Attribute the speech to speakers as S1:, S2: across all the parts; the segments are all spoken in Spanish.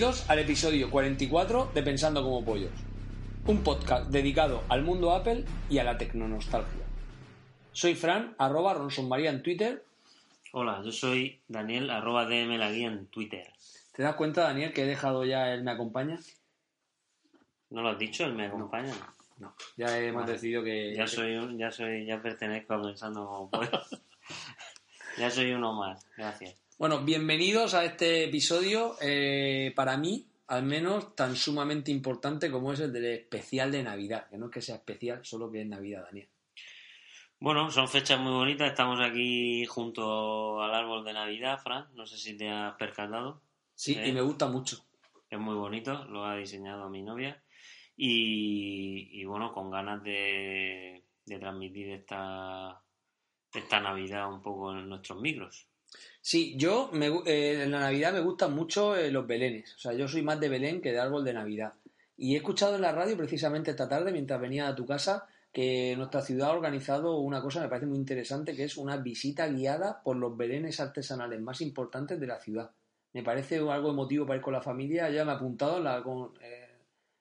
S1: Bienvenidos al episodio 44 de Pensando como Pollos, un podcast dedicado al mundo Apple y a la tecnonostalgia. Soy Fran, arroba Ronson María en Twitter.
S2: Hola, yo soy Daniel, arroba DM la guía en Twitter.
S1: ¿Te das cuenta, Daniel, que he dejado ya el Me Acompaña?
S2: ¿No lo has dicho? ¿Él me acompaña?
S1: No, ya hemos
S2: Vale.
S1: decidido que...
S2: Ya soy, un- ya soy, ya pertenezco a Pensando como Pollo. ya soy uno más, gracias.
S1: Bueno, bienvenidos a este episodio, eh, para mí, al menos, tan sumamente importante como es el del especial de Navidad. Que no es que sea especial, solo que es Navidad, Daniel.
S2: Bueno, son fechas muy bonitas, estamos aquí junto al árbol de Navidad, Fran, no sé si te has percatado.
S1: Sí,
S2: ¿Eh?
S1: y me gusta mucho.
S2: Es muy bonito, lo ha diseñado mi novia. Y, y bueno, con ganas de, de transmitir esta, esta Navidad un poco en nuestros micros.
S1: Sí, yo me eh, en la Navidad me gustan mucho eh, los belenes. O sea, yo soy más de Belén que de árbol de Navidad. Y he escuchado en la radio precisamente esta tarde, mientras venía a tu casa, que nuestra ciudad ha organizado una cosa que me parece muy interesante, que es una visita guiada por los belenes artesanales más importantes de la ciudad. Me parece algo emotivo para ir con la familia. Ya me he apuntado en la, con- eh,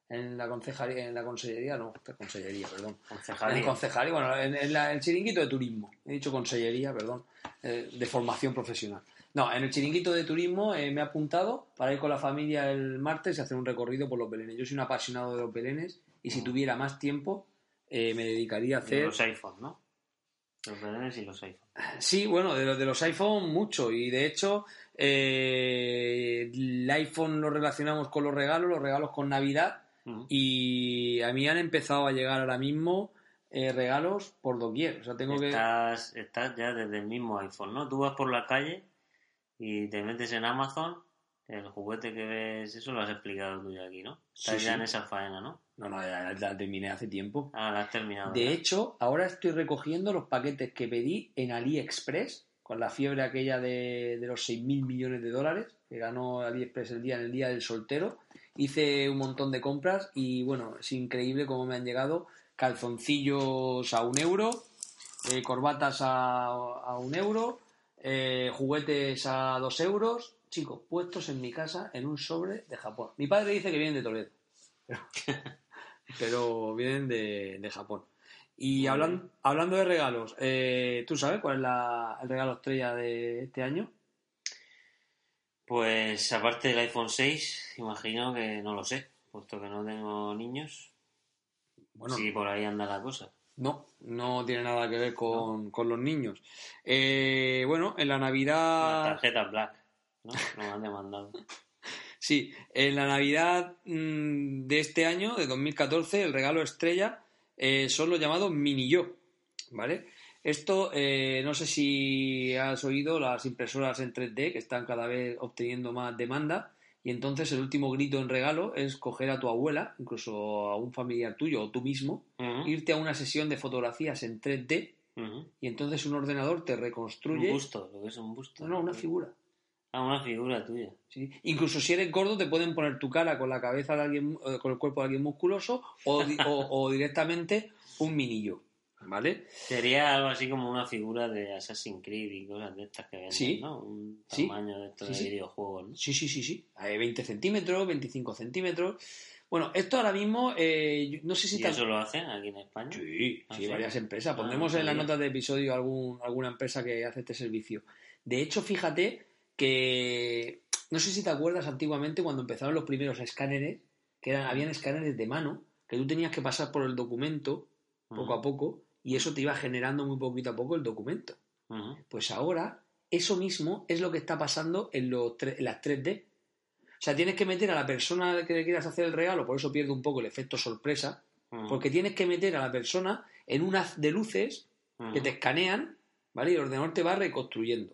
S1: en la concejalía, en la consellería, no, consellería, perdón.
S2: Concejalía.
S1: En concejalía, bueno, en, en la- el chiringuito de turismo. He dicho consellería, perdón, eh, de formación profesional. No, en el chiringuito de turismo eh, me he apuntado para ir con la familia el martes y hacer un recorrido por los belenes. Yo soy un apasionado de los belenes y si
S2: Mm.
S1: tuviera más tiempo eh, me dedicaría a
S2: De
S1: hacer...
S2: los iPhones, ¿no? Los belenes y los iPhones.
S1: Sí, bueno, de los, de los iPhone mucho y de hecho eh, el iPhone lo relacionamos con los regalos, los regalos con Navidad Y a mí han empezado a llegar ahora mismo eh, regalos por doquier. O sea, tengo que...
S2: Estás, estás ya desde el mismo iPhone, ¿no? Tú vas por la calle y te metes en Amazon, el juguete que ves, eso lo has explicado tú ya aquí, ¿no? Estás
S1: Sí,
S2: ya
S1: sí.
S2: en esa faena, ¿no?
S1: No, no, ya la terminé hace tiempo.
S2: Ah, la has terminado.
S1: De hecho, ahora estoy recogiendo los paquetes que pedí en AliExpress, con la fiebre aquella de, de los 6.000 millones de dólares, que ganó AliExpress el día en el día del soltero. Hice un montón de compras y bueno, es increíble cómo me han llegado calzoncillos a un euro, eh, corbatas a, a un euro, eh, juguetes a dos euros, chicos, puestos en mi casa en un sobre de Japón. Mi padre dice que vienen de Toledo, pero, pero vienen de, de Japón. Y hablan- hablando de regalos, eh, ¿tú sabes cuál es la- el regalo estrella de este año?
S2: Pues aparte del iPhone 6, imagino que no lo sé, puesto que no tengo niños.
S1: Bueno,
S2: sí, por ahí anda la cosa.
S1: No, no tiene nada que ver con, con los niños. Eh, bueno, en la Navidad...
S2: Tarjeta Black, ¿no? Nos han demandado.
S1: Sí, en la Navidad mm, de este año, de 2014, el regalo estrella eh, son los llamados mini yo, ¿vale? Esto, eh, no sé si has oído las impresoras en 3D que están cada vez obteniendo más demanda y entonces el último grito en regalo es coger a tu abuela, incluso a un familiar tuyo o tú mismo, irte a una sesión de fotografías en 3D
S2: ujú.
S1: y entonces un ordenador te
S2: Un
S1: reconstruye...
S2: busto, lo que es un busto.
S1: No, no, una figura.
S2: Ah, una figura tuya.
S1: ¿sí? Incluso si eres gordo te pueden poner tu cara con la cabeza de alguien, eh, con el cuerpo de alguien musculoso o, o- o directamente un minillo, ¿vale?
S2: Sería algo así como una figura de Assassin's Creed y cosas de estas que venden,
S1: Sí.
S2: ¿no? Un
S1: Sí.
S2: tamaño de estos
S1: Sí,
S2: de videojuegos, ¿no?
S1: Sí, sí, sí, sí. Hay 20 centímetros, 25 centímetros. Bueno, esto ahora mismo, eh, no sé si
S2: ¿Y
S1: está...
S2: eso lo hacen aquí en España?
S1: Sí,
S2: ¿Ah,
S1: sí, varias empresas.
S2: Ah,
S1: Pondremos en las notas de episodio algún, alguna empresa que hace este servicio. De hecho, fíjate que no sé si te acuerdas antiguamente cuando empezaron los primeros escáneres, que eran, habían escáneres de mano, que tú tenías que pasar por el documento poco a poco y eso te iba generando muy poquito a poco el documento. Pues ahora eso mismo es lo que está pasando en, los en las 3D. O sea, tienes que meter a la persona que le quieras hacer el regalo, por eso pierde un poco el efecto sorpresa, porque tienes que meter a la persona en un haz de luces que te escanean, ¿vale? Y el ordenador te va reconstruyendo.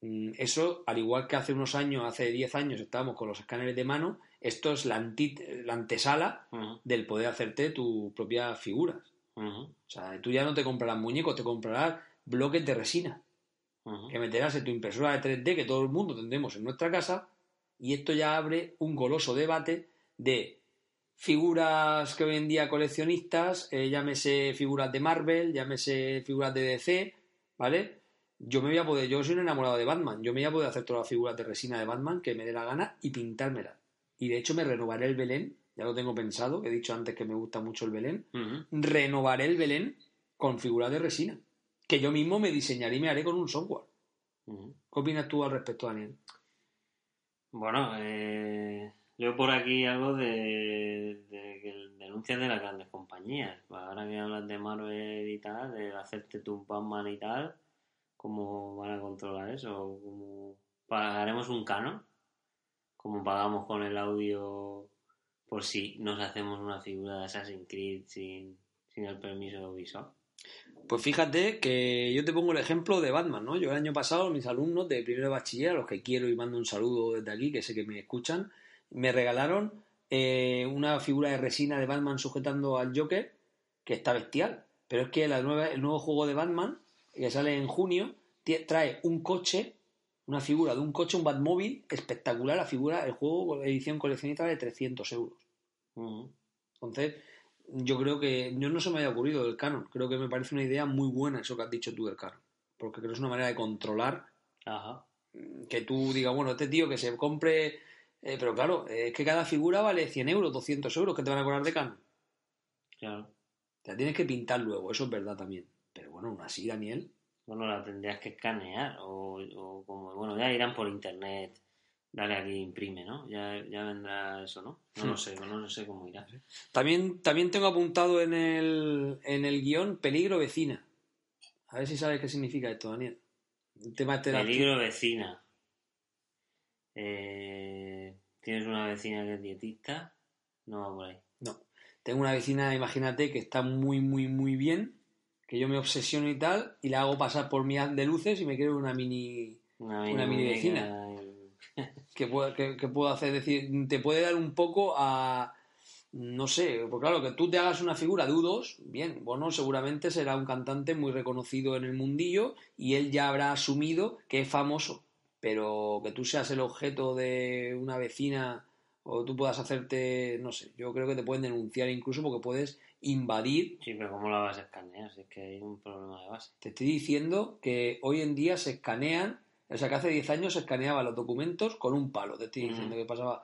S1: Mm, Eso, al igual que hace unos años, hace 10 años estábamos con los escáneres de mano, esto es la, anti- la antesala del poder hacerte tus propias figuras. O sea, tú ya no te comprarás muñecos, te comprarás bloques de resina que meterás en tu impresora de 3D que todo el mundo tendremos en nuestra casa y esto ya abre un goloso debate de figuras que hoy en día coleccionistas, eh, llámese figuras de Marvel, llámese figuras de DC, ¿vale? Yo me voy a poder, yo soy un enamorado de Batman, yo me voy a poder hacer todas las figuras de resina de Batman que me dé la gana y pintármelas. Y de hecho me renovaré el Belén, ya lo tengo pensado, que he dicho antes que me gusta mucho el Belén, renovaré el Belén con figuras de resina, que yo mismo me diseñaré y me haré con un software.
S2: Ujú.
S1: ¿Qué opinas tú al respecto, Daniel?
S2: Bueno, eh, leo por aquí algo de, de que denuncias de las grandes compañías. Ahora que hablas de Marvel y tal, de hacerte tu Batman y tal, ¿cómo van a controlar eso? ¿Cómo pagaremos un canon? ¿Cómo pagamos con el audio por si nos hacemos una figura de Assassin's Creed sin, sin el permiso de Ubisoft?
S1: Pues fíjate que yo te pongo el ejemplo de Batman, ¿no? Yo el año pasado, mis alumnos de primero bachiller, a los que quiero y mando un saludo desde aquí, que sé que me escuchan, me regalaron eh, una figura de resina de Batman sujetando al Joker, que está bestial. Pero es que el nuevo juego de Batman, que sale en junio, trae un coche, una figura de un coche, un Batmóvil espectacular, la figura, el juego, edición coleccionista de 300 euros. Entonces, yo creo que yo no se me había ocurrido del canon. Creo que me parece una idea muy buena eso que has dicho tú del canon. Porque creo que es una manera de controlar
S2: Ajá.
S1: que tú digas, bueno, este tío que se compre... eh, pero claro, es que cada figura vale 100 euros, 200 euros que te van a cobrar de canon.
S2: Claro.
S1: Te la tienes que pintar luego, eso es verdad también. Pero bueno, aún así, Daniel.
S2: Bueno, la tendrías que escanear o, o como, bueno, ya irán por internet, dale aquí imprime, ¿no? Ya, ya vendrá eso, ¿no? No lo sé, no sé cómo irá.
S1: También, también tengo apuntado en el, en el guion peligro vecina. A ver si sabes qué significa esto, Daniel. El tema
S2: Peligro vecina. Eh, ¿Tienes una vecina que es dietista? No va por ahí.
S1: No. Tengo una vecina, imagínate, que está muy, muy, muy bien, que yo me obsesiono y tal, y la hago pasar por mi de luces y me creo una mini.
S2: Una,
S1: Una mini vecina. que puedo, que, que puedo hacer, es decir, te puede dar un poco a. No sé, porque claro, que tú te hagas una figura de U2, bien, bueno, seguramente será un cantante muy reconocido en el mundillo y él ya habrá asumido que es famoso, pero que tú seas el objeto de una vecina o tú puedas hacerte, no sé, yo creo que te pueden denunciar incluso porque puedes invadir.
S2: Sí, pero ¿cómo la vas a escanear? Si es que hay un problema de base.
S1: Te estoy diciendo que hoy en día se escanean, o sea que hace 10 años se escaneaban los documentos con un palo, te estoy diciendo que pasaba.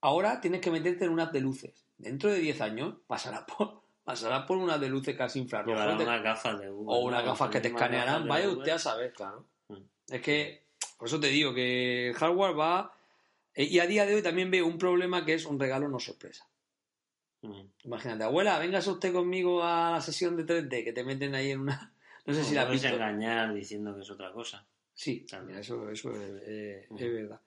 S1: Ahora tienes que meterte en una app de luces. Dentro de 10 años pasarás por, pasarás por una app de luces casi infrarrojas.
S2: Unas gafas de Google.
S1: o unas
S2: ¿no?
S1: gafas que te
S2: Unas
S1: escanearán. Vaya usted a saber, claro.
S2: Mm.
S1: Es que, por eso te digo que el hardware va. Eh, Y a día de hoy también veo un problema que es un regalo no sorpresa.
S2: Mm.
S1: Imagínate, abuela, véngase usted conmigo a la sesión de 3D, que te meten ahí en una. No sé si la
S2: puedes
S1: visto.
S2: engañar diciendo que es otra cosa.
S1: Sí,
S2: También.
S1: eso, eso es, eh,
S2: Ujú.
S1: es verdad.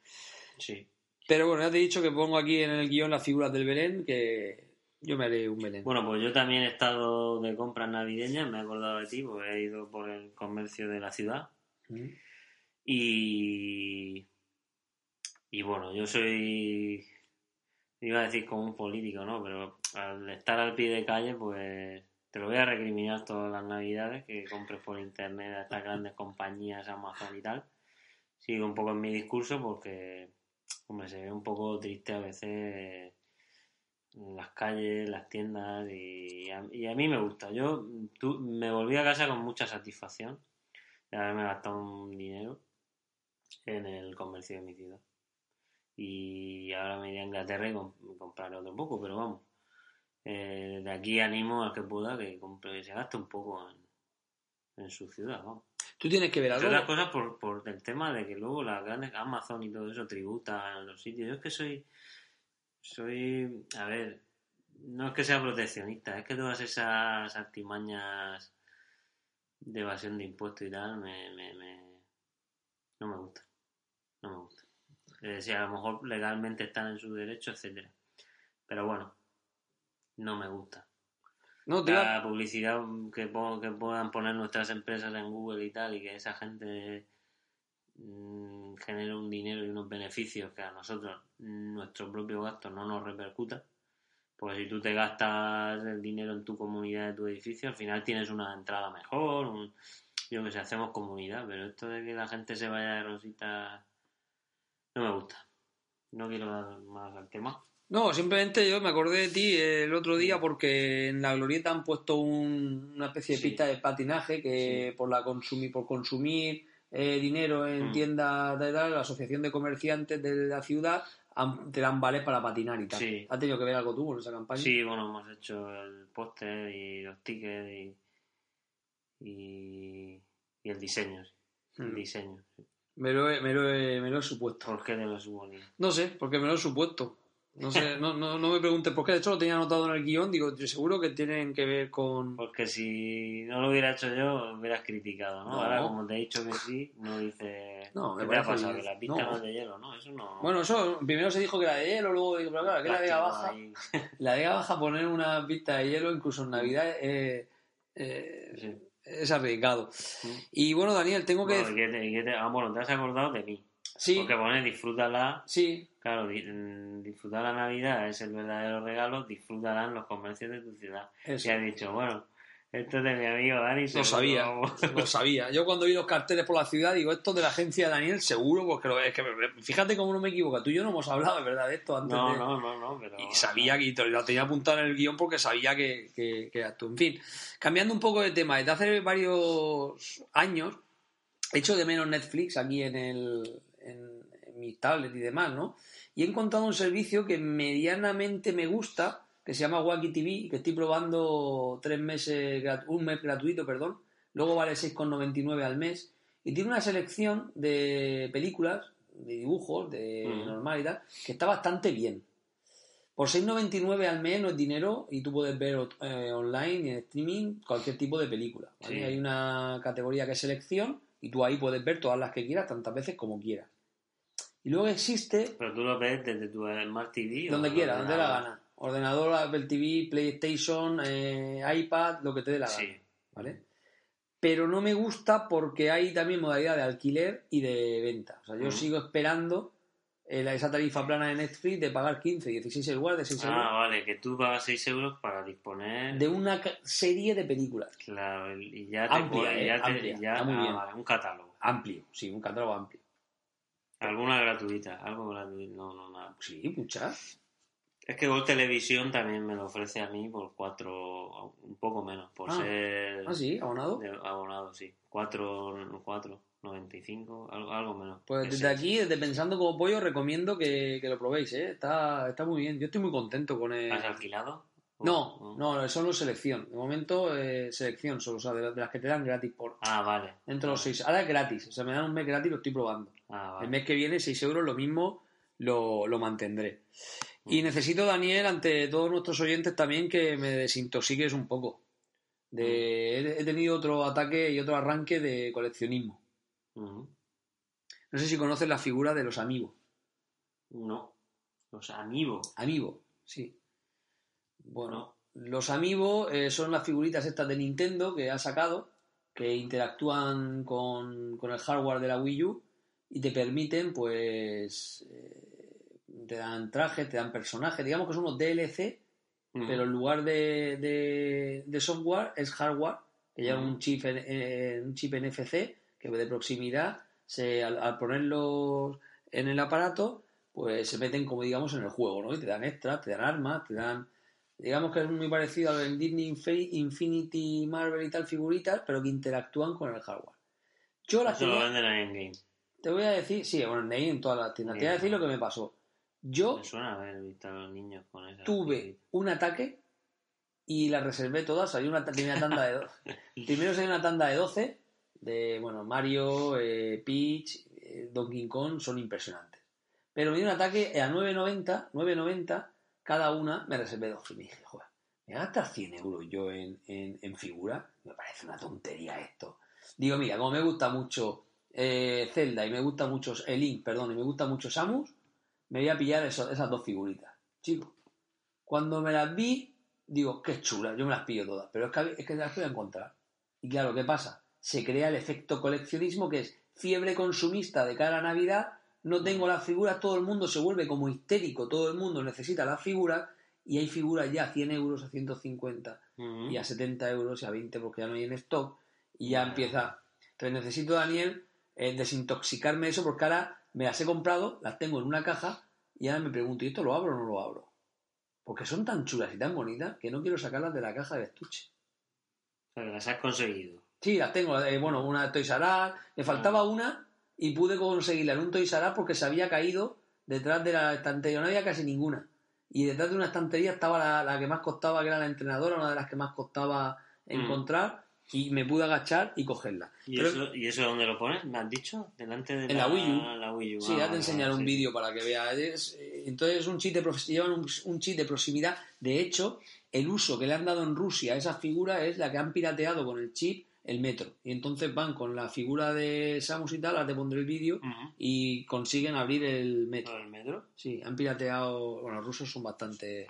S2: Sí.
S1: Pero bueno, ya te he dicho que pongo aquí en el guion las figuras del Belén, que yo me haré un Belén.
S2: Bueno, pues yo también he estado de compras navideñas, me he acordado de ti, porque he ido por el comercio de la ciudad.
S1: Mm.
S2: Y. Y bueno, yo soy. Iba a decir como un político, ¿no? Pero al estar al pie de calle, pues. Te lo voy a recriminar todas las navidades que compres por internet a estas grandes compañías, Amazon y tal. Sigo un poco en mi discurso porque. Hombre, se ve un poco triste a veces en las calles, las tiendas y a, y mí me gusta. Yo tú- me volví a casa con mucha satisfacción de haberme gastado un dinero en el comercio de mi ciudad. Y ahora me iré a Inglaterra y com- compraré otro poco, pero vamos. Eh, de aquí animo al que pueda que compre, se gaste un poco en, en su ciudad, vamos.
S1: Tú tienes que ver algo.
S2: otras cosas por, por el tema de que luego las grandes Amazon y todo eso tributan en los sitios. Yo es que soy, soy, a ver, no es que sea proteccionista, es que todas esas artimañas de evasión de impuestos y tal me, me, me- no me gusta, no me gusta. Eh, si a lo mejor legalmente están en su derecho, etcétera. Pero bueno, no me gusta.
S1: No, te
S2: La publicidad que, po- que puedan poner nuestras empresas en Google y tal, y que esa gente mm, genere un dinero y unos beneficios que a nosotros nuestro propio gasto no nos repercuta. Porque si tú te gastas el dinero en tu comunidad, de tu edificio, al final tienes una entrada mejor. un- yo que sé, hacemos comunidad, pero esto de que la gente se vaya de rosita no me gusta. No quiero dar más al tema.
S1: No, simplemente yo me acordé de ti el otro día porque en la glorieta han puesto un- una especie de
S2: Sí.
S1: pista de patinaje que por la consumir, por consumir eh, dinero en
S2: Mm.
S1: tiendas de la asociación de comerciantes de la ciudad han- te dan vales para patinar y tal.
S2: Sí.
S1: ¿Has tenido que ver algo tú con esa campaña?
S2: Sí, bueno, hemos hecho el póster y los tickets y, y, y el diseño. El
S1: Mm.
S2: diseño. sí.
S1: Me lo, he, me, lo he, me lo he supuesto.
S2: ¿Por qué te lo suponía?
S1: No sé, porque me lo he supuesto. No sé, no, no, no me preguntes por qué. De hecho, lo tenía anotado en el guion. Digo, yo seguro que tienen que ver con.
S2: Porque si no lo hubiera hecho yo, me hubieras criticado, ¿no?
S1: No.
S2: Ahora, como te he dicho que sí, no dices.
S1: No, me
S2: ¿Qué te ha pasado? Que la pista
S1: No.
S2: no es de hielo, ¿no? Eso no.
S1: Bueno, eso primero se dijo que era de hielo, luego digo, pero claro, que la Vega Baja. La Vega Baja poner una pista de hielo, incluso en Navidad, eh, eh,
S2: Sí.
S1: Es arriesgado.
S2: Mm.
S1: Y bueno, Daniel, tengo que.
S2: Bueno, ¿y qué te- y qué te- ah, bueno, te has acordado de mí.
S1: Sí,
S2: Porque pones disfrútala.
S1: sí,
S2: Claro, di- mm, disfrutar la Navidad es el verdadero regalo, disfrútala en los comercios de tu ciudad.
S1: eso.
S2: Y has dicho, bueno, esto es de mi amigo Dani.
S1: Lo sabía, lo sabía. Yo cuando vi los carteles por la ciudad digo, esto de la agencia de Daniel seguro, porque lo es que fíjate cómo no me equivoco. Tú y yo no hemos hablado, verdad, de esto antes
S2: No,
S1: de...
S2: no, no, no, pero...
S1: Y sabía que y te lo tenía apuntado en el guion porque sabía que, que, que eras tú. En fin, cambiando un poco de tema, desde hace varios años he hecho de menos Netflix aquí en, el, en, en mi tablet y demás, ¿no? Y he encontrado un servicio que medianamente me gusta, que se llama Wacky TV, que estoy probando tres meses, un mes gratuito, perdón. Luego vale 6,99 al mes. Y tiene una selección de películas, de dibujos, de
S2: Ujú.
S1: normal y tal, que está bastante bien. Por 6,99 al mes no es dinero y tú puedes ver eh, online y en streaming cualquier tipo de película. ¿vale?
S2: Sí.
S1: Hay una categoría que es selección y tú ahí puedes ver todas las que quieras, tantas veces como quieras. Y luego existe
S2: Pero tú lo ves desde tu Smart TV.
S1: donde quieras, donde la gana. Ordenador, Apple TV, PlayStation, eh, iPad, lo que te dé la gana.
S2: Sí.
S1: ¿Vale? Pero no me gusta porque hay también modalidad de alquiler y de venta. O sea, yo sigo esperando eh, esa tarifa plana de Netflix de pagar 15, 16 euros, de 6 euros,
S2: Ah, vale, que tú pagas 6 euros para disponer.
S1: de una serie de películas.
S2: Claro, y ya te
S1: Amplia, eh,
S2: ya te-
S1: amplia,
S2: ya-
S1: está muy
S2: ah,
S1: bien.
S2: vale, un catálogo.
S1: Amplio, sí, un catálogo amplio.
S2: Alguna gratuita, algo gratuito, no, no, nada.
S1: Sí, muchas.
S2: Es que Gol Televisión también me lo ofrece a mí por 4, un poco menos, por
S1: Ah.
S2: ser
S1: Ah, sí, abonado.
S2: de abonado, sí. 4, 4, 95, algo, algo menos.
S1: Pues desde
S2: seis.
S1: aquí, desde Pensando como Pollo, recomiendo que, que lo probéis, ¿eh? Está, está muy bien. Yo estoy muy contento con el...
S2: ¿Has alquilado?
S1: No,
S2: ¿O-
S1: no, solo selección. De momento, eh, selección solo, o sea, de, las- de las que te dan gratis por
S2: Ah, vale.
S1: dentro de los seis. Ahora es gratis, o sea, me dan un mes gratis y lo estoy probando.
S2: Ah,
S1: El
S2: vale.
S1: mes que viene, 6 euros, lo mismo lo, lo mantendré. Y necesito, Daniel, ante todos nuestros oyentes también que me desintoxiques un poco. De, he, tenido otro ataque y otro arranque de coleccionismo. No sé si conoces la figura de los amigos.
S2: No. Los amigos.
S1: Amiibo, sí. Bueno, los Amiibo eh, son las figuritas estas de Nintendo que ha sacado, que interactúan con, con el hardware de la Wii U y te permiten, pues, eh, te dan trajes, te dan personajes, digamos que son unos DLC, pero en lugar de, de- de software es hardware, que lleva
S2: Ujú.
S1: un chip, en- eh, un chip NFC que de proximidad, se, al, al ponerlos en el aparato, pues se meten como digamos en el juego, ¿no? Y te dan extras, te dan armas, te dan... Digamos que es muy parecido al Disney Infi- Infinity Marvel y tal figuritas, pero que interactúan con el hardware. Yo las
S2: Eso lo venden en Game.
S1: te voy a decir, sí, bueno, ahí en todas las tiendas. Te voy a decir lo que me pasó. Yo
S2: Me suena haber visto a los niños con esa.
S1: tuve un ataque y las reservé todas. Salió una primera tanda de 12. Primero salió una tanda de 12 de, bueno, Mario, eh, Peach, eh, Donkey Kong son impresionantes. Pero me dio un ataque a 9.90, 9.90 cada una, me reservé dos. Y me dije, joder, ¿me gastar 100 euros yo en, en, en figura? Me parece una tontería esto. Digo, mira, como me gusta mucho eh, Zelda y me gusta mucho el Link, perdón, y me gusta mucho Samus, me voy a pillar eso- esas dos figuritas. Chicos, cuando me las vi, digo, qué chula, yo me las pillo todas, pero es que, es que las voy a encontrar. Y claro, ¿qué pasa? Se crea el efecto coleccionismo que es fiebre consumista de cara a Navidad, no tengo las figuras, todo el mundo se vuelve como histérico, todo el mundo necesita las figuras y hay figuras ya a 100 euros, a 150
S2: Ujú.
S1: y a 70 euros y a 20 porque ya no hay en stock y ya empieza. Entonces necesito, Daniel, eh, desintoxicarme de eso porque ahora me las he comprado, las tengo en una caja y ahora me pregunto, ¿y esto lo abro o no lo abro? Porque son tan chulas y tan bonitas que no quiero sacarlas de la caja de estuche.
S2: Las has conseguido.
S1: Sí, las tengo, eh, bueno, una de Toys R Us, me faltaba una y pude conseguirla en un Toys R Us porque se había caído detrás de la estantería, no había casi ninguna. Y detrás de una estantería estaba la, la que más costaba, que era la entrenadora, una de las que más costaba encontrar, y me pude agachar y cogerla.
S2: ¿Y,
S1: Pero-
S2: eso, ¿Y eso dónde lo pones? ¿Me has dicho? Delante de
S1: En la Wii U.
S2: la Wii U.
S1: Sí,
S2: Ah,
S1: ya te enseñaré un
S2: sí.
S1: vídeo para que veas. Es, eh, entonces, un chip de llevan un, un chip de proximidad. De hecho, el uso que le han dado en Rusia a esa figura es la que han pirateado con el chip el metro. Y entonces van con la figura de Samus y tal, ahora te pondré el vídeo, y consiguen abrir el metro.
S2: ¿Lo del metro?
S1: Sí, han pirateado. Bueno, los rusos son bastante.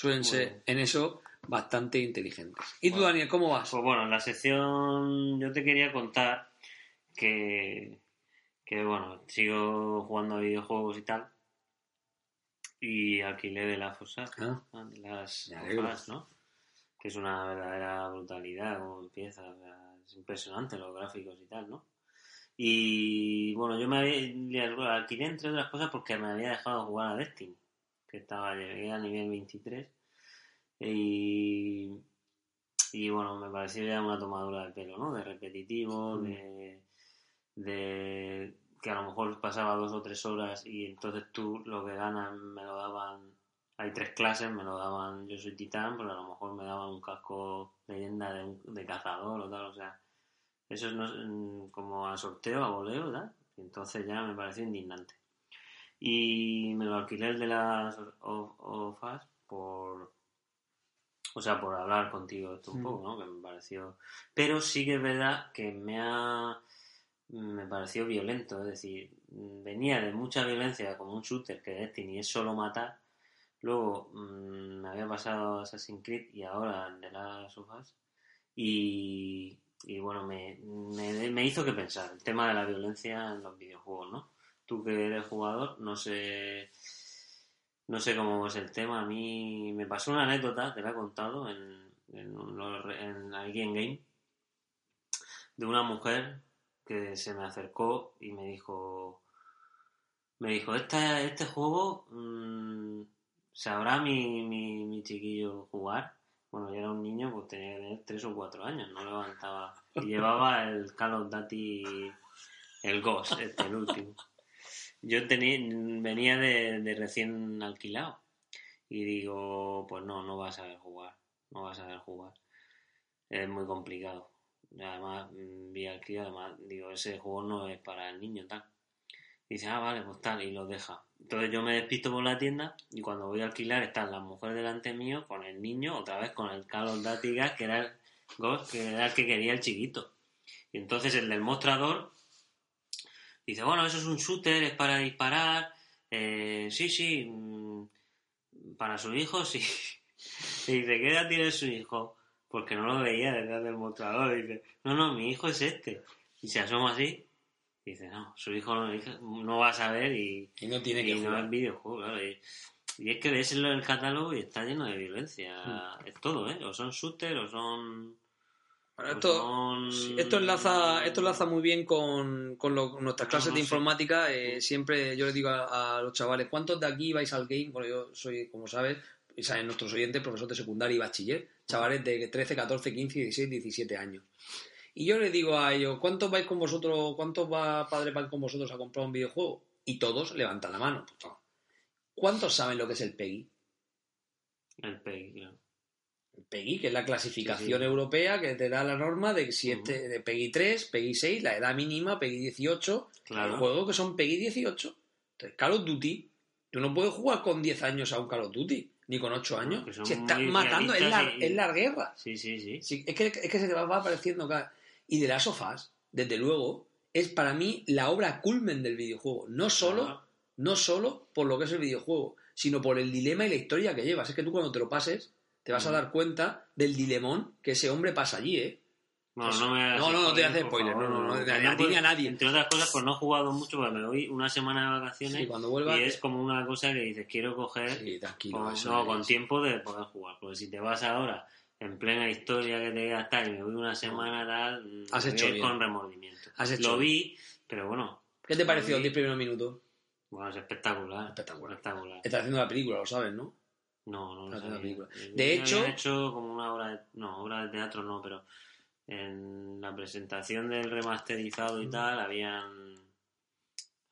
S1: Suelen ser en eso bastante inteligentes. ¿Y tú,
S2: Bueno.
S1: Daniel, cómo vas?
S2: Pues bueno, en la sección yo te quería contar que, que bueno, sigo jugando a videojuegos y tal. Y alquilé de la FOSA,
S1: Ah,
S2: de las. FOSAs, ¿no? Que es una verdadera brutalidad como empieza. o sea, es impresionante los gráficos y tal, ¿no? Y bueno, yo me había, alquilé entre otras cosas porque me había dejado jugar a Destiny, que estaba llegué a nivel 23. Y, y bueno, me pareció ya una tomadura de pelo, ¿no? De repetitivo,
S1: Mm.
S2: de, de que a lo mejor pasaba dos o tres horas y entonces tú lo que ganas me lo daban, hay tres clases, me lo daban, yo soy titán, pero a lo mejor me daban un casco leyenda de, un- de cazador o tal, o sea, eso es no- mm, como a sorteo, a voleo, ¿verdad? Y entonces ya me pareció indignante. Y me lo alquilé el de las of- OFAS por, o sea, por hablar contigo esto un poco, ¿no? Que me pareció... Pero sí que es verdad que me ha... Me pareció violento, es decir, venía de mucha violencia como un shooter que Destiny es solo matar. Luego mm, me había pasado Assassin's Creed y ahora de las sofás. Y, y bueno, me, me, me hizo que pensar el tema de la violencia en los videojuegos, ¿no? Tú que eres jugador, no sé no sé cómo es el tema. A mí me pasó una anécdota, te la he contado en, en, un- en Game, de una mujer que se me acercó y me dijo, me dijo, este, este juego mm, sabrá mi, mi, mi chiquillo jugar. Bueno, yo era un niño, pues tenía que tener tres o cuatro años, no levantaba. Llevaba el Call of Duty, el Ghost, este, el último. Yo tenía, venía de, recién alquilado y digo, pues no, no vas a saber jugar, no vas a saber jugar. Es muy complicado. Además, mm, vi alquilado, además, digo, ese juego no es para el niño, tal. Dice, ah, vale, pues tal, y lo deja. Entonces yo me despisto por la tienda y cuando voy a alquilar están las mujeres delante mío con el niño, otra vez con el Call of Duty Gas, que era el que era el que quería el chiquito. Y entonces el del mostrador dice, bueno, eso es un shooter, es para disparar. Eh, sí, sí, mm, para su hijo, sí. Y dice, ¿qué edad tiene su hijo? Porque no lo veía detrás del mostrador. Y dice, no, no, mi hijo es este. Y se asoma así. Y dice, no, su hijo no, no va a saber y,
S1: Y no tiene
S2: y
S1: que
S2: no
S1: jugar.
S2: es videojuego, claro. Y, y es que ves en el catálogo y está lleno de violencia.
S1: Hmm.
S2: Es todo, ¿eh? O son shooters o son...
S1: Bueno, esto,
S2: son-
S1: sí, esto enlaza esto enlaza muy bien con, con lo- nuestras clases
S2: No,
S1: de
S2: sé.
S1: informática. eh, siempre yo les digo a, a los chavales, ¿cuántos de aquí vais al game? Bueno, yo soy, como sabes, y saben nuestros oyentes, profesor de secundaria y bachiller, chavales de 13, 14, 15, 16, 17 años. Y yo les digo a ellos, ¿cuántos vais con vosotros, cuántos va padres van con vosotros a comprar un videojuego? Y todos levantan la mano. Pues, ¿Cuántos saben lo que es el PEGI?
S2: El PEGI, claro.
S1: PEGI, que es la clasificación
S2: Sí, sí.
S1: europea que te da la norma de si este de PEGI 3, PEGI 6, la edad mínima, PEGI 18,
S2: Claro.
S1: hay juegos que son PEGI 18. Entonces, Call of Duty, tú no puedes jugar con 10 años a un Call of Duty, ni con 8 años. Si estás
S2: muy
S1: matando, es la,
S2: realistas y-
S1: es la guerra.
S2: Sí, sí, sí.
S1: Sí, es, que, es que se te va apareciendo cada... Y de las sofás, desde luego, es para mí la obra culmen del videojuego. No solo,
S2: Claro.
S1: no solo por lo que es el videojuego, sino por el dilema y la historia que llevas. Es que tú cuando te lo pases, te vas a
S2: Mm.
S1: dar cuenta del dilemón que ese hombre pasa allí, ¿eh?
S2: No me
S1: no, no, no te
S2: por
S1: spoiler, no, no, no, a ti ni a nadie.
S2: Entre otras cosas, pues no he jugado mucho porque me voy una semana de vacaciones
S1: Sí, cuando vuelva...
S2: y es como una cosa que dices, quiero coger no, con tiempo de poder jugar. Porque si te vas ahora en plena historia que te voy a estar y me voy una semana tal, mm,
S1: Has
S2: voy
S1: hecho
S2: con remordimiento.
S1: Has hecho
S2: Lo vi, pero bueno,
S1: ¿Qué te pareció los
S2: vi.
S1: 10 primeros minutos?
S2: Bueno, es espectacular.
S1: Espectacular.
S2: espectacular.
S1: Estás haciendo la película, lo sabes, ¿no?
S2: No, no lo sabía.
S1: película. De hecho-
S2: hecho como una obra de... No, obra de teatro no, pero en la presentación del remasterizado y tal habían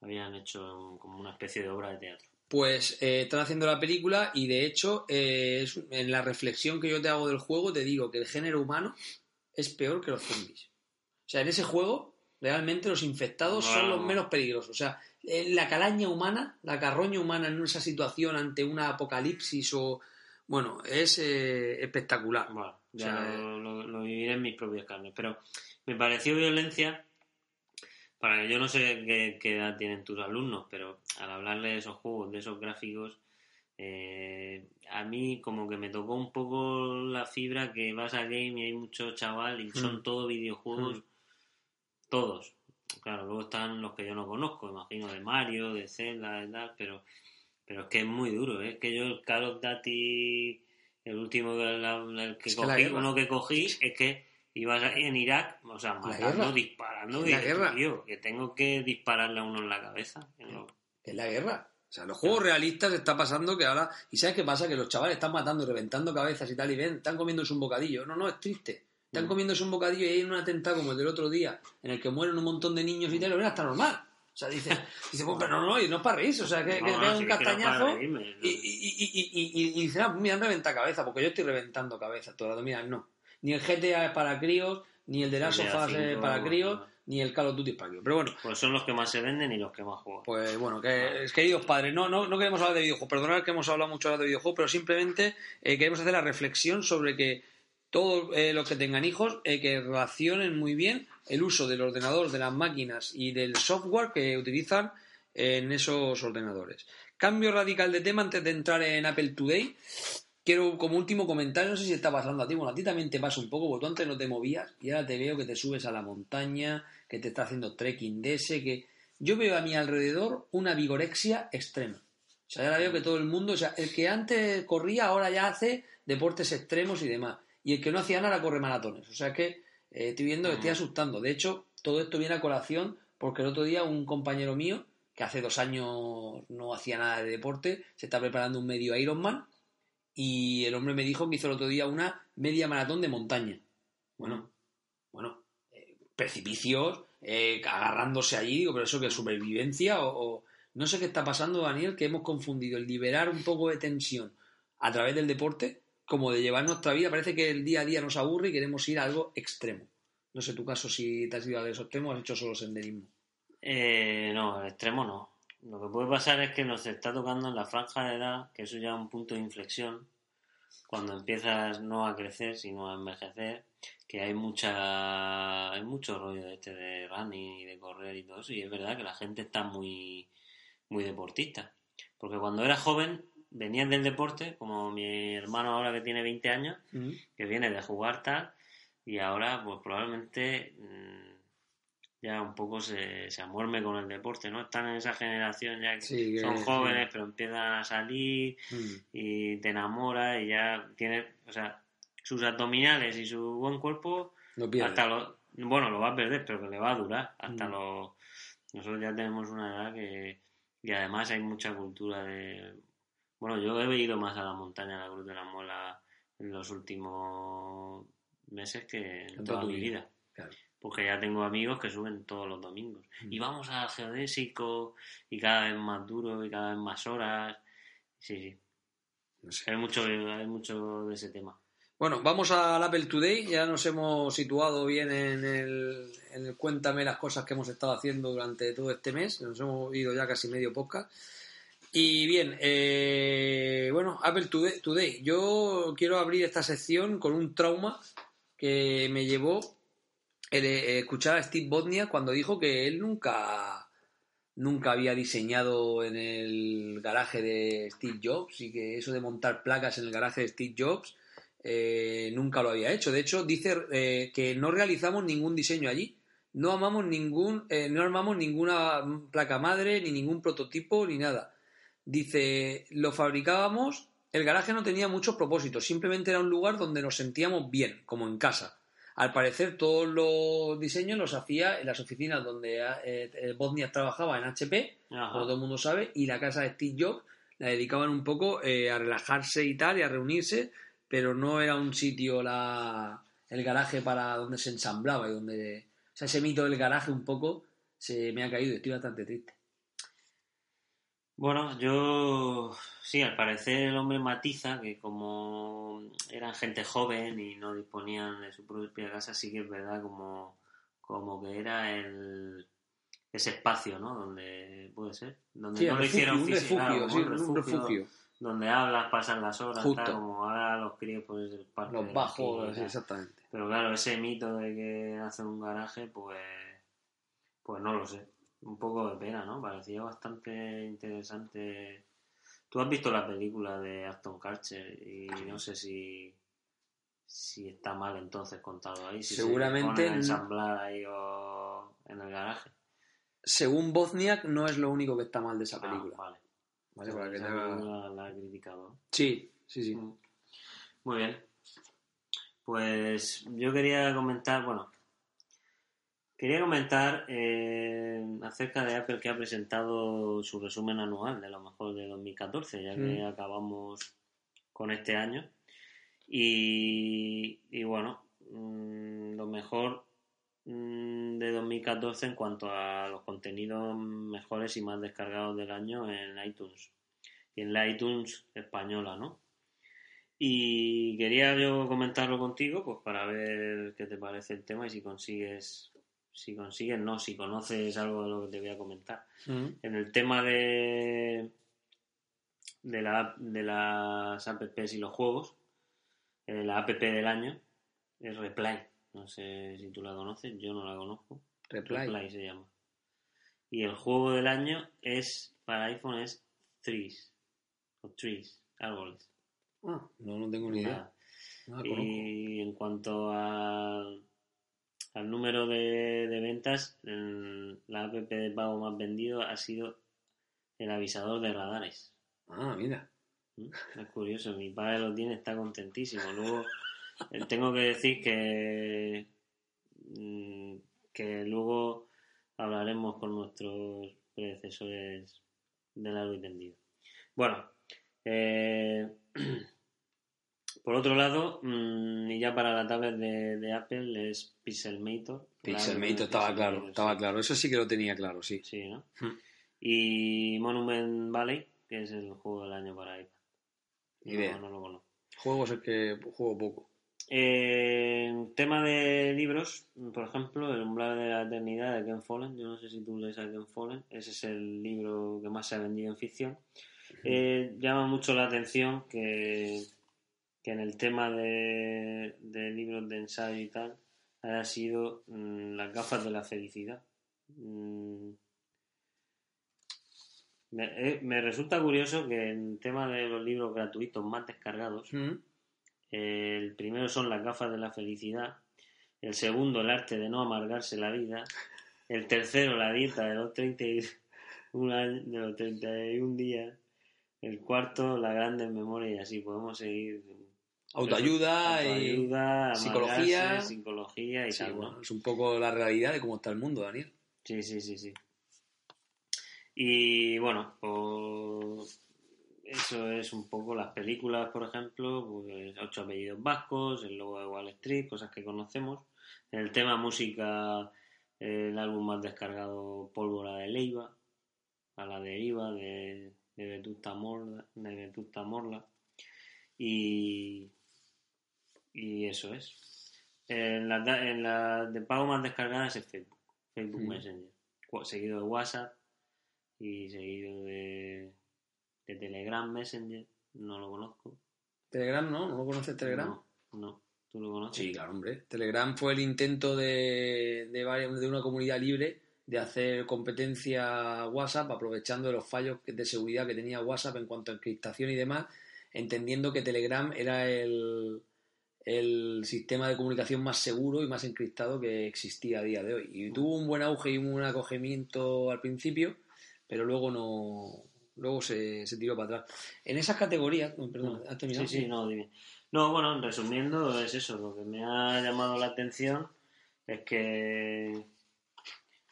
S2: habían hecho como una especie de obra de teatro.
S1: Pues eh, están haciendo la película y de hecho eh, es- en la reflexión que yo te hago del juego te digo que el género humano es peor que los zombies. O sea, en ese juego realmente los infectados son los menos peligrosos. O sea, la calaña humana, la carroña humana en esa situación ante una apocalipsis o... Bueno, es eh, espectacular.
S2: Bueno, ya
S1: O sea,
S2: lo, lo- lo viviré en mis propias carnes. Pero me pareció violencia, para que yo no sé qué, qué edad tienen tus alumnos, pero al hablarle de esos juegos, de esos gráficos, eh, a mí como que me tocó un poco la fibra que vas a game y hay mucho chaval y son
S1: Mm.
S2: todos videojuegos,
S1: Mm.
S2: todos. Claro, luego están los que yo no conozco, imagino de Mario, de Zelda, y tal, pero, pero es que es muy duro, ¿eh? es que yo el Call of Duty, el último que, la- el que
S1: Es la
S2: cogí, uno que cogí, es que ibas en Irak, o sea, matando, disparando,
S1: la
S2: y,
S1: guerra.
S2: tío, que tengo que dispararle a uno en la cabeza.
S1: Es la guerra. O sea, los juegos realistas está pasando que ahora... ¿Y sabes qué pasa? Que los chavales están matando y reventando cabezas y tal y ven, están comiéndose un bocadillo. No, no, es triste. Están
S2: Mm.
S1: comiéndose un bocadillo y hay un atentado como el del otro día en el que mueren un montón de niños y tal, lo ven hasta normal. O sea, dice, dice pues, pero no, no, y no es para reírse. O sea, que, que
S2: No,
S1: te
S2: no,
S1: un
S2: que para
S1: castañazo
S2: reírme,
S1: y, dice, ah, mira, reventa cabeza, porque yo estoy reventando cabeza todo el rato. Mira, no. Ni el GTA es para críos, ni el de las sofás es para críos, ni el Call of Duty es para críos. Pero bueno,
S2: Pues son los que más se venden y los que más juegan.
S1: pues bueno, que, queridos padres, no, no, no queremos hablar de videojuegos, perdonad que hemos hablado mucho ahora de videojuegos, pero simplemente eh, queremos hacer la reflexión sobre que todos eh, los que tengan hijos eh, que relacionen muy bien el uso del ordenador, de las máquinas y del software que utilizan en esos ordenadores. Cambio radical de tema antes de entrar en Apple Today. Quiero como último comentario, no sé si está pasando a ti, bueno, a ti también te pasa un poco, porque tú antes no te movías y ahora te veo que te subes a la montaña, que te está haciendo trekking de ese, que yo veo a mi alrededor una vigorexia extrema. O sea, ahora veo que todo el mundo, o sea, el que antes corría ahora ya hace deportes extremos y demás. Y el que no hacía nada corre maratones. O sea que eh, estoy viendo que estoy
S2: Mm.
S1: asustando. De hecho, todo esto viene a colación porque el otro día un compañero mío, que hace dos años no hacía nada de deporte, se está preparando un medio Ironman y el hombre me dijo que hizo el otro día una media maratón de montaña. Bueno, bueno, eh, precipicios, eh, agarrándose allí, digo, pero eso que es supervivencia o, o- no sé qué está pasando, Daniel, que hemos confundido el liberar un poco de tensión a través del deporte como de llevar nuestra vida. Parece que el día a día nos aburre y queremos ir a algo extremo. No sé tu caso si te has ido a esos extremos o has hecho solo senderismo.
S2: Eh, no, extremo no. Lo que puede pasar es que nos está tocando en la franja de edad, que eso ya es un punto de inflexión, cuando empiezas no a crecer, sino a envejecer, que hay mucha hay mucho rollo de este de running y de correr y todo eso, y es verdad que la gente está muy, muy deportista. Porque cuando era joven, venías del deporte, como mi hermano ahora que tiene 20 años, que viene de jugar tal, y ahora pues probablemente mm, ya un poco se, se amuerme con el deporte, ¿no? Están en esa generación ya que
S1: Sí, que-
S2: son
S1: sí.
S2: jóvenes, pero empiezan a salir
S1: Mm.
S2: y te enamora y ya tienes, o sea, sus abdominales y su buen cuerpo, hasta los, bueno, lo va a perder, pero que le va a durar hasta los, nosotros ya tenemos una edad que, y además hay mucha cultura de, bueno, yo he ido más a la montaña, a la Cruz de la Mola en los últimos meses que en toda mi
S1: vida.
S2: vida.
S1: Claro.
S2: Porque ya tengo amigos que suben todos los domingos.
S1: Mm.
S2: Y vamos al geodésico y cada vez más duro y cada vez más horas. Sí, sí.
S1: No sé.
S2: Hay mucho, hay mucho de ese tema.
S1: Bueno, vamos al Apple Today. Ya nos hemos situado bien en el, en el cuéntame las cosas que hemos estado haciendo durante todo este mes. Nos hemos ido ya casi medio podcast. Y bien, eh, bueno, Apple Today. Yo quiero abrir esta sección con un trauma que me llevó el, eh, escuchar a Steve Bodnia cuando dijo que él nunca, nunca había diseñado en el garaje de Steve Jobs y que eso de montar placas en el garaje de Steve Jobs eh, nunca lo había hecho. De hecho, dice eh, que no realizamos ningún diseño allí. No amamos ningún, eh, no armamos ninguna placa madre, ni ningún prototipo, ni nada. Dice, lo fabricábamos, el garaje no tenía muchos propósitos, simplemente era un lugar donde nos sentíamos bien, como en casa. Al parecer, todos los diseños los hacía en las oficinas donde eh, Bosnia trabajaba en HP,
S2: Ajá.
S1: como todo el mundo sabe, y la casa de Steve Jobs la dedicaban un poco eh, a relajarse y tal, y a reunirse, pero no era un sitio la, el garaje para donde se ensamblaba y donde... O sea, ese mito del garaje un poco se me ha caído y estoy bastante triste.
S2: Bueno, yo sí, al parecer el hombre matiza que como eran gente joven y no disponían de su propia casa, sí que es verdad como, como que era el ese espacio, ¿no? Donde puede ser, donde
S1: Sí,
S2: no lo hicieron
S1: un
S2: físico,
S1: refugio,
S2: claro,
S1: sí, un refugio.
S2: donde hablas, pasan las horas,
S1: Justo.
S2: tal, como ahora los críos pues el parque
S1: Los bajos, sí, exactamente.
S2: Pero claro, ese mito de que hacen un garaje, pues, pues no lo sé. Un poco de pena, ¿no? Parecía bastante interesante. Tú has visto la película de Aston Kutcher y no sé si, si está mal entonces contado ahí. Si se
S1: Seguramente no.
S2: ensamblar ahí o en el garaje.
S1: Según Bozniak, no es lo único que está mal de esa
S2: Ah,
S1: película.
S2: vale.
S1: Vale, para que te
S2: Esa
S1: haga-
S2: película la criticado.
S1: Sí, sí, sí.
S2: Mm. Muy bien. Pues yo quería comentar, bueno, quería comentar eh, acerca de Apple que ha presentado su resumen anual de lo mejor de 2014, ya que acabamos con este año. Y, y bueno, mm, lo mejor mm, de 2014 en cuanto a los contenidos mejores y más descargados del año en iTunes. Y en la iTunes española, ¿no? Y quería yo comentarlo contigo, pues para ver qué te parece el tema y si consigues, si consigues, no, si conoces algo de lo que te voy a comentar.
S1: Mm.
S2: En el tema de, de, la, de las apps y los juegos, eh, la app del año es Reply. No sé si tú la conoces, yo no la conozco.
S1: Reply.
S2: Reply se llama. Y el juego del año es para iPhone es Trees. O Trees, árboles.
S1: Ah, no, no tengo ni idea.
S2: Y en cuanto al, al número de, de ventas, en la app de pago más vendido ha sido el avisador de radares.
S1: Ah, mira.
S2: ¿Mm? Es curioso, mi padre lo tiene, está contentísimo. Luego, eh, tengo que decir que, mm, que luego hablaremos con nuestros predecesores de largo y tendido. Bueno, eh, por otro lado, mm, y ya para la tablet de, de Apple es Pixelmator.
S1: Pixelmator estaba claro, estaba claro. Eso sí que lo tenía claro, sí.
S2: Sí, ¿no?
S1: Hmm.
S2: Y Monument Valley, que es el juego del año para iPad.
S1: Idea.
S2: No, no lo conozco.
S1: Juegos es que juego poco.
S2: Eh, tema de libros, por ejemplo, El umbral de la eternidad de Ken Follett. Yo no sé si tú lees a Ken Follett. Ese es el libro que más se ha vendido en ficción. Eh, llama mucho la atención que, que en el tema de, de libros de ensayo y tal haya sido mm, las gafas de la felicidad. Mm, me, eh, me resulta curioso que en el tema de los libros gratuitos más descargados,
S1: Mm.
S2: el primero son las gafas de la felicidad, el segundo el arte de no amargarse la vida, el tercero la dieta de los 31, años- de los 31 días, el cuarto la grandes memoria y así podemos seguir.
S1: Autoayuda,
S2: Autoayuda,
S1: y psicología.
S2: amargarse, psicología y
S1: Sí,
S2: tal, ¿no?
S1: bueno, es un poco la realidad de cómo está el mundo, Daniel.
S2: Sí, sí, sí, sí. Y bueno, pues eso es un poco las películas, por ejemplo, pues ocho apellidos vascos, el logo de Wall Street, cosas que conocemos. El tema música, el álbum más descargado, Pólvora de Leiva, a la deriva de, de Vetusta Morla, de Vetusta Morla. Y, y eso es. En la, en la de pago más descargadas es Facebook, Facebook
S1: Mm.
S2: Messenger, seguido de WhatsApp y seguido de, de Telegram Messenger, no lo conozco.
S1: Telegram, ¿no? ¿No lo conoces Telegram?
S2: No, no. ¿Tú lo conoces?
S1: Sí, claro, hombre. Telegram fue el intento de, de, varias- de una comunidad libre de hacer competencia a WhatsApp aprovechando de los fallos de seguridad que tenía WhatsApp en cuanto a encriptación y demás, entendiendo que Telegram era el, el sistema de comunicación más seguro y más encriptado que existía a día de hoy. Y tuvo un buen auge y un buen acogimiento al principio, pero luego no luego se, se tiró para atrás. En esas categorías, no, perdón, ¿has terminado?
S2: Sí, sí, no, dime. No, bueno, resumiendo, es eso. Lo que me ha llamado la atención es que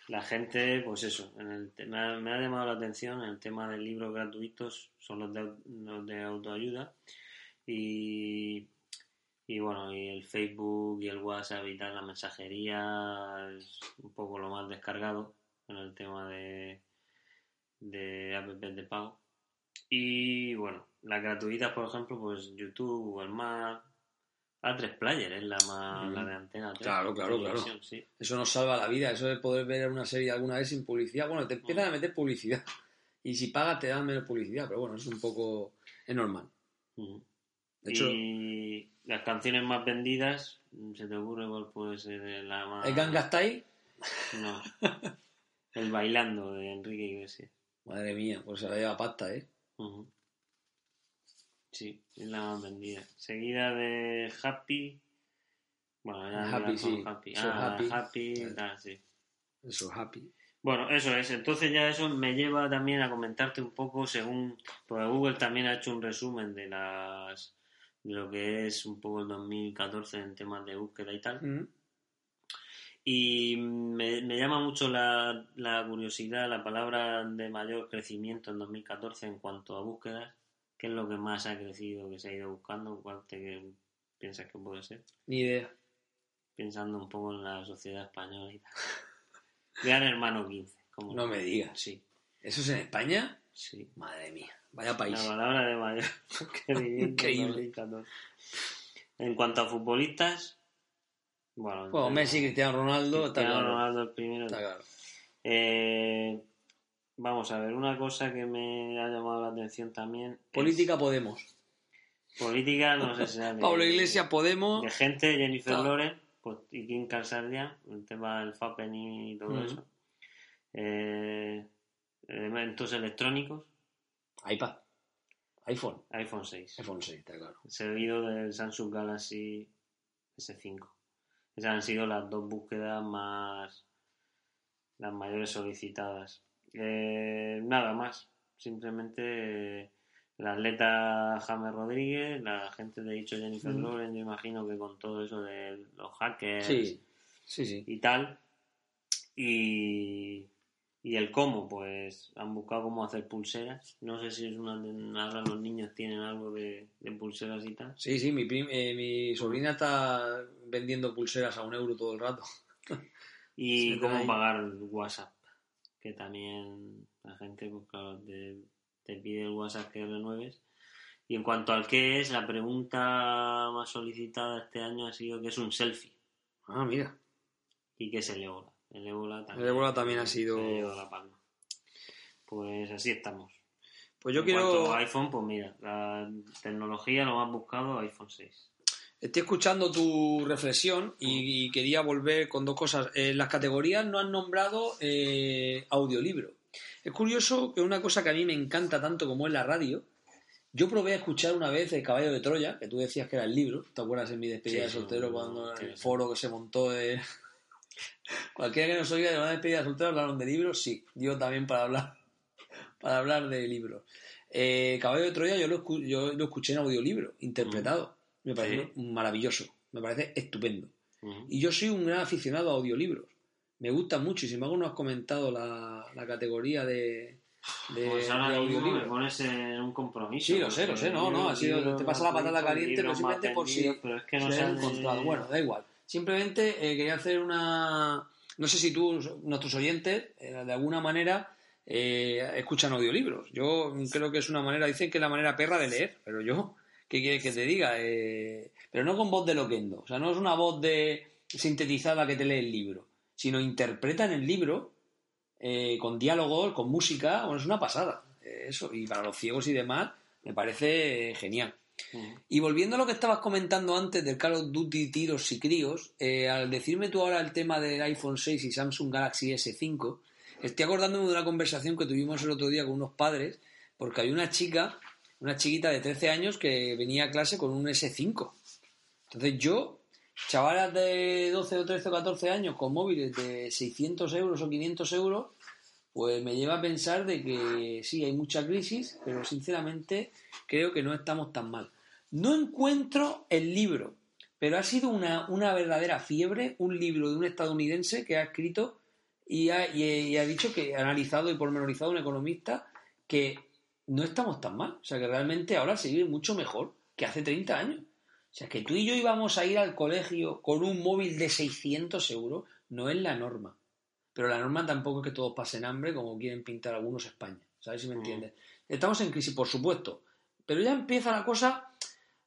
S2: la gente, pues eso, en el me, ha, me ha llamado la atención el tema de libros gratuitos, son los de, los de autoayuda. Y, y bueno, y el Facebook y el WhatsApp y tal, la mensajería es un poco lo más descargado en el tema de, de apps de pago. Y bueno, las gratuitas, por ejemplo, pues YouTube, Google Maps, A3 Player es la más,
S1: Mm.
S2: la de antena 3.
S1: Claro, claro,
S2: Sí.
S1: Eso nos salva la vida, eso de poder ver una serie alguna vez sin publicidad. Bueno, te empiezan a meter publicidad. Y si pagas te dan menos publicidad, pero bueno, es un poco... es normal. De hecho,
S2: Y las canciones más vendidas, ¿se te ocurre cuál puede ser la más...?
S1: ¿el Gangnam Style?
S2: No. El Bailando de Enrique Iglesias.
S1: Madre mía, pues se la lleva pasta, ¿eh?
S2: Sí, es la más vendida. Seguida de Happy. Bueno, ya
S1: Happy, sí.
S2: Happy.
S1: So
S2: Ah,
S1: Happy.
S2: happy.
S1: Vale.
S2: tal, sí.
S1: Eso, happy.
S2: Bueno, eso es. Entonces ya eso me lleva también a comentarte un poco según... Porque Google también ha hecho un resumen de las de lo que es un poco el 2014 en temas de búsqueda y tal.
S1: Mm.
S2: Y me, me llama mucho la, la curiosidad, la palabra de mayor crecimiento en 2014 en cuanto a búsquedas. ¿Qué es lo que más ha crecido, que se ha ido buscando? ¿Cuál te piensas que puede ser?
S1: Ni idea.
S2: Pensando un poco en la sociedad española y tal. Gran Hermano 15. ¿cómo
S1: No me digas.
S2: Sí,
S1: ¿Eso es en España?
S2: sí.
S1: Madre mía, vaya país.
S2: La palabra de mayor
S1: Increíble.
S2: 2014. En cuanto a futbolistas, bueno,
S1: Bueno, Messi, Cristiano Ronaldo, está
S2: Cristiano
S1: claro.
S2: Ronaldo el primero.
S1: Está claro.
S2: Eh, vamos a ver, una cosa que me ha llamado la atención también. es-
S1: Política Podemos.
S2: política, no sé si sea de,
S1: Pablo Iglesias Podemos.
S2: de gente, Jennifer
S1: Claro.
S2: Lawrence pues, y Kim Kardashian, el tema del Fapen y todo eso. Eh, elementos electrónicos,
S1: iPad. iPhone.
S2: iPhone 6.
S1: iPhone 6, está claro.
S2: Seguido del Samsung Galaxy S5. Esas han sido las dos búsquedas más. las mayores solicitadas. Eh, nada más. Simplemente eh, el atleta James Rodríguez, la gente de dicho Jennifer
S1: Mm.
S2: Lawrence, yo imagino que con todo eso de los hackers
S1: Sí, sí, sí.
S2: y tal. Y, y el cómo, pues han buscado cómo hacer pulseras. No sé si es una. Ahora los niños tienen algo de, de pulseras y tal.
S1: Sí, sí, mi, prim- eh, mi sobrina está vendiendo pulseras a un euro todo el rato.
S2: Y
S1: Se
S2: cómo pagar WhatsApp. Que también la gente, pues claro, te, te pide el WhatsApp que renueves. Y en cuanto al qué es, la pregunta más solicitada este año ha sido que es un selfie.
S1: Ah, mira.
S2: y que es el ébola. El ébola también,
S1: El ébola también ha sido-
S2: la palma. Pues así estamos.
S1: Pues yo
S2: en
S1: quiero...
S2: cuanto a iPhone, pues mira, la tecnología lo más buscado iPhone 6.
S1: Estoy escuchando tu reflexión y, y quería volver con dos cosas. En las categorías no han nombrado eh, audiolibro. Es curioso que una cosa que a mí me encanta tanto como es la radio, yo probé a escuchar una vez El caballo de Troya, que tú decías que era el libro. ¿Te acuerdas en mi despedida
S2: Sí,
S1: de soltero cuando en el foro que se montó de... Cualquiera que nos oiga de una despedida de soltero hablaron de libros, sí. Yo también para hablar, para hablar de libros. Eh, Caballo de Troya yo lo, escu- yo lo escuché en audiolibro, interpretado. Me parece maravilloso, me parece estupendo. Y yo soy un gran aficionado a audiolibros. Me gusta mucho y sin embargo no has comentado la, la categoría de, de,
S2: Pues ahora
S1: de
S2: mismo me pones en un compromiso.
S1: Sí, lo sé, lo sé, no, no, ha sido- te pasa la patata caliente, pero simplemente por si-
S2: vendidos, Pero es que no
S1: Se han encontrado. Bueno, da igual. Simplemente eh, quería hacer una... No sé si tú, nuestros oyentes, eh, de alguna manera eh, escuchan audiolibros. Yo creo que es una manera, dicen que es la manera perra de leer, pero yo, ¿Qué quieres que te diga? Pero no con voz de loquendo. O sea, no es una voz de sintetizada que te lee el libro, sino interpreta en el libro con diálogos, con música. Bueno, es una pasada. Eso. Y para los ciegos y demás, me parece genial. Y volviendo a lo que estabas comentando antes del Call of Duty tiros y críos, al decirme tú ahora el tema del iPhone 6 y Samsung Galaxy S5, estoy acordándome de una conversación que tuvimos el otro día con unos padres, porque hay una chica una chiquita de 13 años que venía a clase con un S5. Entonces yo, chavalas de 12 o 13 o 14 años con móviles de 600 euros o 500 euros, pues me lleva a pensar de que sí, hay mucha crisis, pero sinceramente creo que no estamos tan mal. No encuentro el libro, pero ha sido una, una verdadera fiebre, un libro de un estadounidense que ha escrito y ha, y ha dicho que ha analizado y pormenorizado un economista que no estamos tan mal. O sea, que realmente ahora se vive mucho mejor que hace 30 años. O sea, que tú y yo íbamos a ir al colegio con un móvil de 600 euros no es la norma. Pero la norma tampoco es que todos pasen hambre como quieren pintar algunos España. ¿Sabes si me mm. entiendes? Estamos en crisis, por supuesto. Pero ya empieza la cosa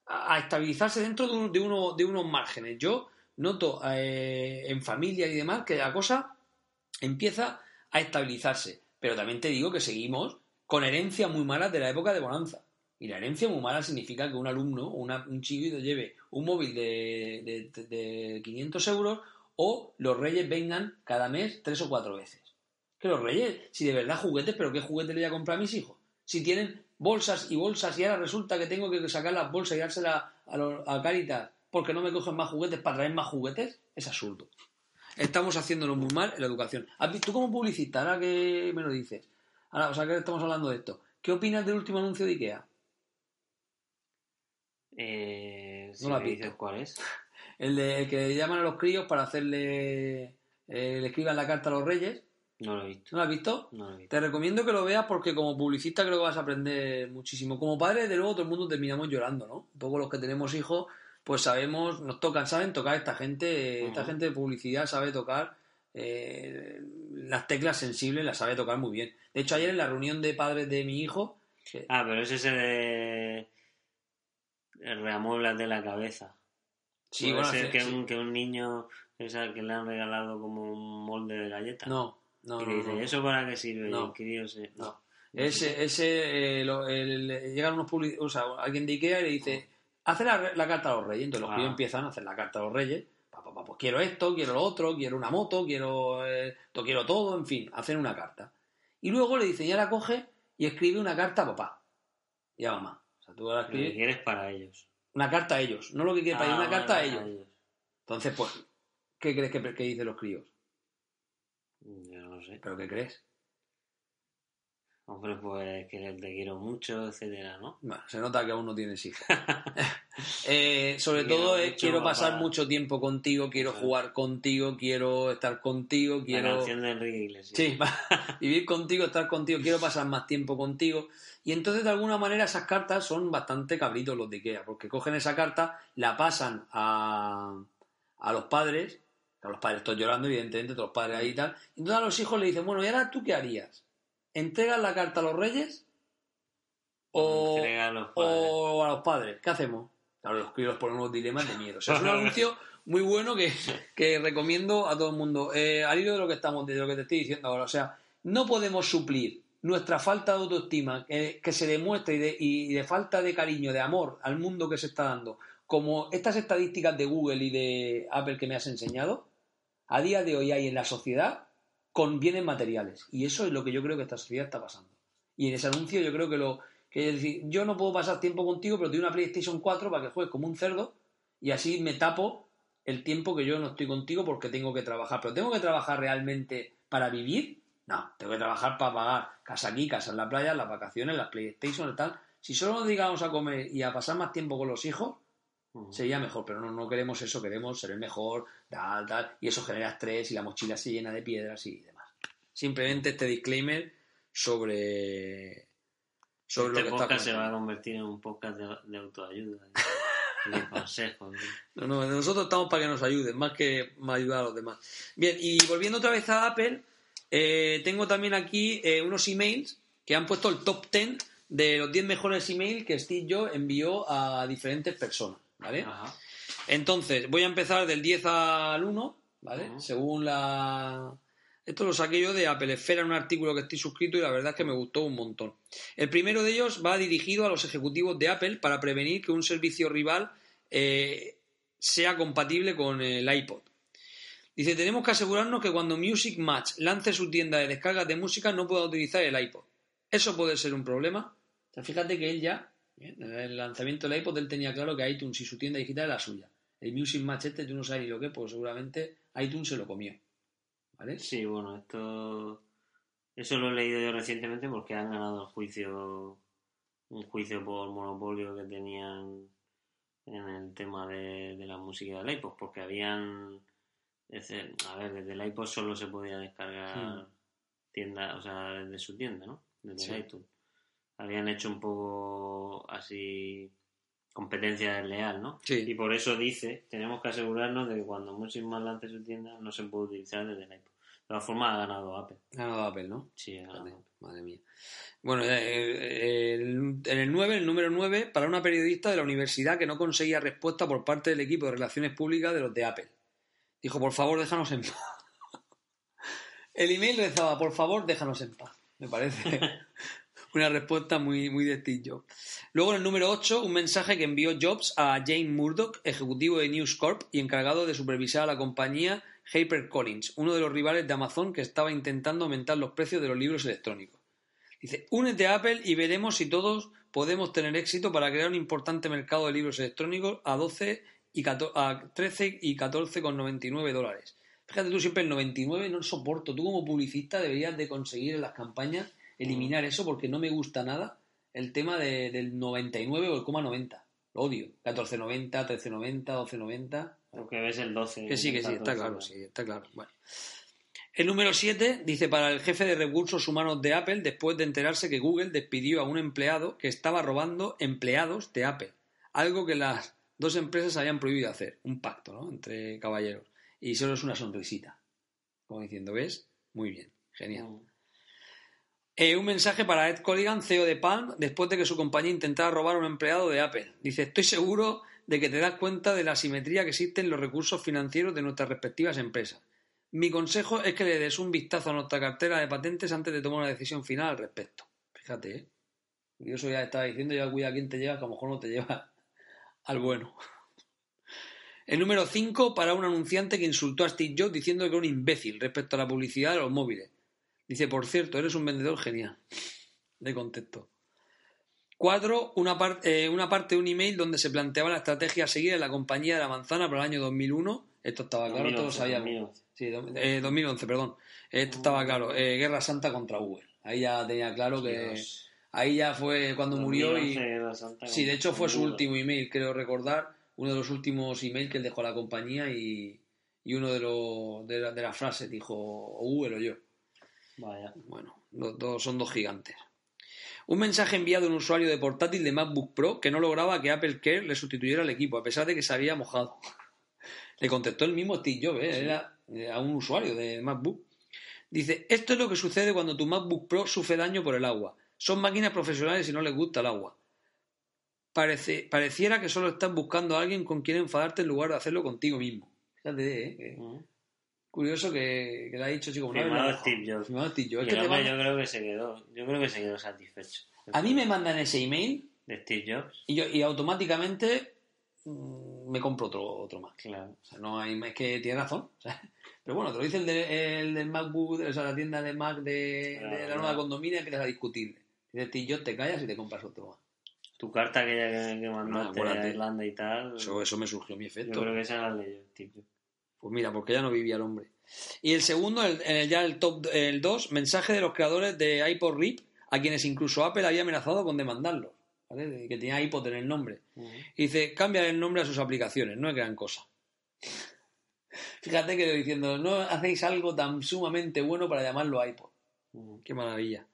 S1: a estabilizarse dentro de, uno, de unos márgenes. Yo noto eh, en familia y demás que la cosa empieza a estabilizarse. Pero también te digo que seguimos con herencia muy mala de la época de Bonanza. Y la herencia muy mala significa que un alumno o un chiquito lleve un móvil de, de, 500 euros o los reyes vengan cada mes tres o cuatro veces. Que los reyes, si de verdad juguetes, pero ¿qué juguetes le voy a comprar a mis hijos? Si tienen bolsas y bolsas y ahora resulta que tengo que sacar las bolsas y dárselas a, a Caritas porque no me cogen más juguetes para traer más juguetes, es absurdo. Estamos haciéndolo muy mal en la educación. ¿Tú como publicista, ahora que me lo dices, Ahora, o sea que estamos hablando de esto. ¿Qué opinas del último anuncio de Ikea?
S2: Eh, no lo dices cuál es.
S1: El, de, que llaman a los críos para hacerle. Eh, le escriban la carta a los reyes.
S2: No lo he visto.
S1: ¿No lo has visto?
S2: No lo he visto.
S1: Te recomiendo que lo veas porque como publicista creo que vas a aprender muchísimo. Como padre, de luego, todo el mundo terminamos llorando, ¿no? Un poco los que tenemos hijos, pues sabemos, nos tocan, saben tocar esta gente, esta gente de publicidad sabe tocar eh, las teclas sensibles, las sabe tocar muy bien. De hecho, ayer en la reunión de padres de mi hijo.
S2: Ah, pero es ese de. El reamueblas de la cabeza. Sí, Puede ser que, Un, que un niño que le han regalado como un molde de galleta.
S1: No, no.
S2: Y le dice, ¿eso para qué sirve?
S1: No.
S2: Y
S1: no. Ese, ese eh, llegan unos o sea, alguien de Ikea y le dice, hace la, la carta a los reyes. Entonces los ah. empiezan a hacer la carta a los reyes. pues quiero esto, quiero lo otro, quiero una moto, quiero, eh, quiero todo, en fin, hacen una carta. Y luego le dice, ya la coge y escribe una carta a papá y a mamá. O sea, tú
S2: Lo que quieres para ellos.
S1: Una carta a ellos, no lo que quieres para ellos, una ah, carta a ellos. Entonces, pues, ¿qué crees que, que dicen los críos?
S2: Yo no sé.
S1: ¿Pero qué crees?
S2: Hombre, pues que te quiero mucho, etcétera, ¿no?
S1: Bueno, se nota que aún no tienes hijos. eh, sobre todo quiero pasar mucho tiempo contigo, quiero jugar contigo, quiero estar contigo, quiero...
S2: La canción de Enrique Iglesias.
S1: Sí, vivir contigo, estar contigo, quiero pasar más tiempo contigo. Y entonces, de alguna manera, esas cartas son bastante cabritos los de Ikea, porque cogen esa carta, la pasan a, a los padres, a los padres están llorando, evidentemente, todos los padres ahí y tal, y entonces a los hijos le dicen, bueno, ¿y ahora tú qué harías? ¿Entregas la carta a los reyes? O, a los, o a los padres. ¿Qué hacemos? Claro, los críos ponen unos dilemas de miedo. es un anuncio muy bueno que, que, recomiendo a todo el mundo. Eh, al hilo de lo que estamos, de lo que te estoy diciendo ahora. O sea, no podemos suplir nuestra falta de autoestima que, se demuestra y de, y de falta de cariño, de amor al mundo que se está dando, como estas estadísticas de Google y de Apple que me has enseñado, a día de hoy hay en la sociedad con bienes materiales. Y eso es lo que yo creo que esta sociedad está pasando. Y en ese anuncio yo creo que lo... Que es decir, yo no puedo pasar tiempo contigo, pero te doy una PlayStation 4 para que juegues como un cerdo y así me tapo el tiempo que yo no estoy contigo porque tengo que trabajar. Pero tengo que trabajar realmente para vivir. No, tengo que trabajar para pagar casa aquí, casa en la playa, las vacaciones, las PlayStation y tal. Si solo nos digamos a comer y a pasar más tiempo con los hijos, sería mejor, pero no, no queremos eso, queremos ser el mejor, tal, tal, y eso genera estrés y la mochila se llena de piedras y demás. Simplemente este disclaimer sobre,
S2: sobre este lo que podcast se va a convertir en un podcast de, autoayuda, de, consejos.
S1: ¿no? no, nosotros estamos para que nos ayuden, más que ayudar a los demás. Bien, y volviendo otra vez a Apple, eh, tengo también aquí eh, unos emails que han puesto el top 10 de los 10 mejores emails que Steve Jobs envió a diferentes personas, ¿vale?
S2: Ajá.
S1: Entonces, voy a empezar del 10 al 1, ¿vale? Según la... Esto lo saqué yo de Apple Esfera en un artículo que estoy suscrito y la verdad es que me gustó un montón. El primero de ellos va dirigido a los ejecutivos de Apple para prevenir que un servicio rival eh, sea compatible con el iPod. Dice, tenemos que asegurarnos que cuando Music Match lance su tienda de descargas de música no pueda utilizar el iPod. Eso puede ser un problema. O sea, fíjate que él ya, bien, en el lanzamiento del iPod, él tenía claro que iTunes y su tienda digital era suya. El Music Match este, tú no sabes ni lo que, es, pues seguramente iTunes se lo comió. ¿Vale?
S2: Sí, bueno, esto. Eso lo he leído yo recientemente porque han ganado el juicio. Un juicio por monopolio que tenían en el tema de, de la música del iPod, porque habían. desde- a ver, desde el iPod solo se podía descargar
S1: Hmm.
S2: tienda, o sea, desde su tienda, ¿no? Desde
S1: Sí.
S2: el iTunes. Habían hecho un poco así competencia desleal, ¿no?
S1: Sí.
S2: Y por eso dice, tenemos que asegurarnos de que cuando Music Man lance su tienda no se puede utilizar desde el iPod. De todas formas ha ganado Apple.
S1: Ha ganado Apple, ¿no?
S2: Sí, ha ganado Apple.
S1: madre mía. Bueno, eh, eh, el- en el 9, el número 9, para una periodista de la universidad que no conseguía respuesta por parte del equipo de relaciones públicas de los de Apple. Dijo, por favor, déjanos en paz. El email rezaba, por favor, déjanos en paz. Me parece una respuesta muy, muy de. Luego, en el número 8, un mensaje que envió Jobs a Jane Murdoch, ejecutivo de News Corp y encargado de supervisar a la compañía HarperCollins, uno de los rivales de Amazon que estaba intentando aumentar los precios de los libros electrónicos. Dice, únete a Apple y veremos si todos podemos tener éxito para crear un importante mercado de libros electrónicos a 12 y 14 a 13 y 14,99 dólares. Fíjate tú siempre el 99 no soporto. Tú como publicista deberías de conseguir en las campañas eliminar eso porque no me gusta nada el tema de- del 99 o el coma 90. Lo odio. 14,90, 13,90, 12,90.
S2: Porque ves el 12.
S1: Que sí, que sí, está
S2: 14,
S1: claro, sí, está claro. Bueno. El número 7 dice para el jefe de recursos humanos de Apple después de enterarse que Google despidió a un empleado que estaba robando empleados de Apple. Algo que las dos empresas habían prohibido hacer. Un pacto, ¿no? Entre caballeros. Y solo es una sonrisita. Como diciendo, ¿ves? Muy bien, genial. Eh, un mensaje para Ed Colligan, CEO de Palm, después de que su compañía intentara robar a un empleado de Apple. Dice, estoy seguro de que te das cuenta de la asimetría que existe en los recursos financieros de nuestras respectivas empresas. Mi consejo es que le des un vistazo a nuestra cartera de patentes antes de tomar una decisión final al respecto. Fíjate, ¿eh? Yo eso ya estaba diciendo, ya cuida a quién te lleva, que a lo mejor no te lleva al bueno. El número 5 para un anunciante que insultó a Steve Jobs diciendo que era un imbécil respecto a la publicidad de los móviles. Dice, por cierto, eres un vendedor genial. De contexto. Cuatro, una, par- eh, una parte de un email donde se planteaba la estrategia a seguir en la compañía de la manzana para el año 2001. Esto estaba claro, todos lo
S2: 2011,
S1: sabíamos.
S2: 2011.
S1: Sí, eh, 2011, perdón. Esto estaba claro. Eh, Guerra Santa contra Google. Ahí ya tenía claro que...
S2: Dios.
S1: Ahí ya fue cuando murió y...
S2: 2011 era Santa
S1: Sí, de hecho fue su último email, creo recordar, uno de los últimos emails que él dejó a la compañía y, y uno de, los de, la, de las frases dijo o Google o yo.
S2: Vaya.
S1: Bueno, son dos gigantes. Un mensaje enviado a un usuario de portátil de MacBook Pro que no lograba que Apple Care le sustituyera al equipo, a pesar de que se había mojado. Le contestó el mismo Steve Jobs, ¿eh? era eh, a un usuario de MacBook. Dice, esto es lo que sucede cuando tu MacBook Pro sufre daño por el agua. Son máquinas profesionales y no les gusta el agua. Parece, pareciera que solo estás buscando a alguien con quien enfadarte en lugar de hacerlo contigo mismo. Fíjate, ¿eh? Curioso que, que le ha dicho así como no,
S2: Firmado
S1: no,
S2: Steve Jobs.
S1: Firmado Steve Jobs.
S2: Yo creo que se quedó, yo creo que se quedó satisfecho.
S1: A mí me mandan ese email
S2: De Steve Jobs,
S1: y, yo, y automáticamente mm, me compro otro, otro más.
S2: claro.
S1: O sea, no hay, es que tiene razón. o sea, pero bueno, te lo dice el, de- el del MacBook, o sea, la tienda de Mac de, de la
S2: Claro.
S1: nueva condominia, empiezas a discutirle. Dice, "Tío, yo te callas y te compras otro más.
S2: Tu carta aquella que, que mandaste
S1: acuérdate.
S2: a Irlanda y tal,
S1: Eso, eso me surgió mi
S2: yo
S1: efecto.
S2: creo que esa la leyó Steve Jobs.
S1: Pues mira, porque ya no vivía el hombre. Y el segundo, el, el- ya el top el 2, mensaje de los creadores de iPod RIP, a quienes incluso Apple había amenazado con demandarlos. ¿vale? Que tenía iPod en el nombre. Y dice, cambia el nombre a sus aplicaciones, no es gran cosa. Fíjate que diciendo, no hacéis algo tan sumamente bueno para llamarlo iPod. Qué maravilla.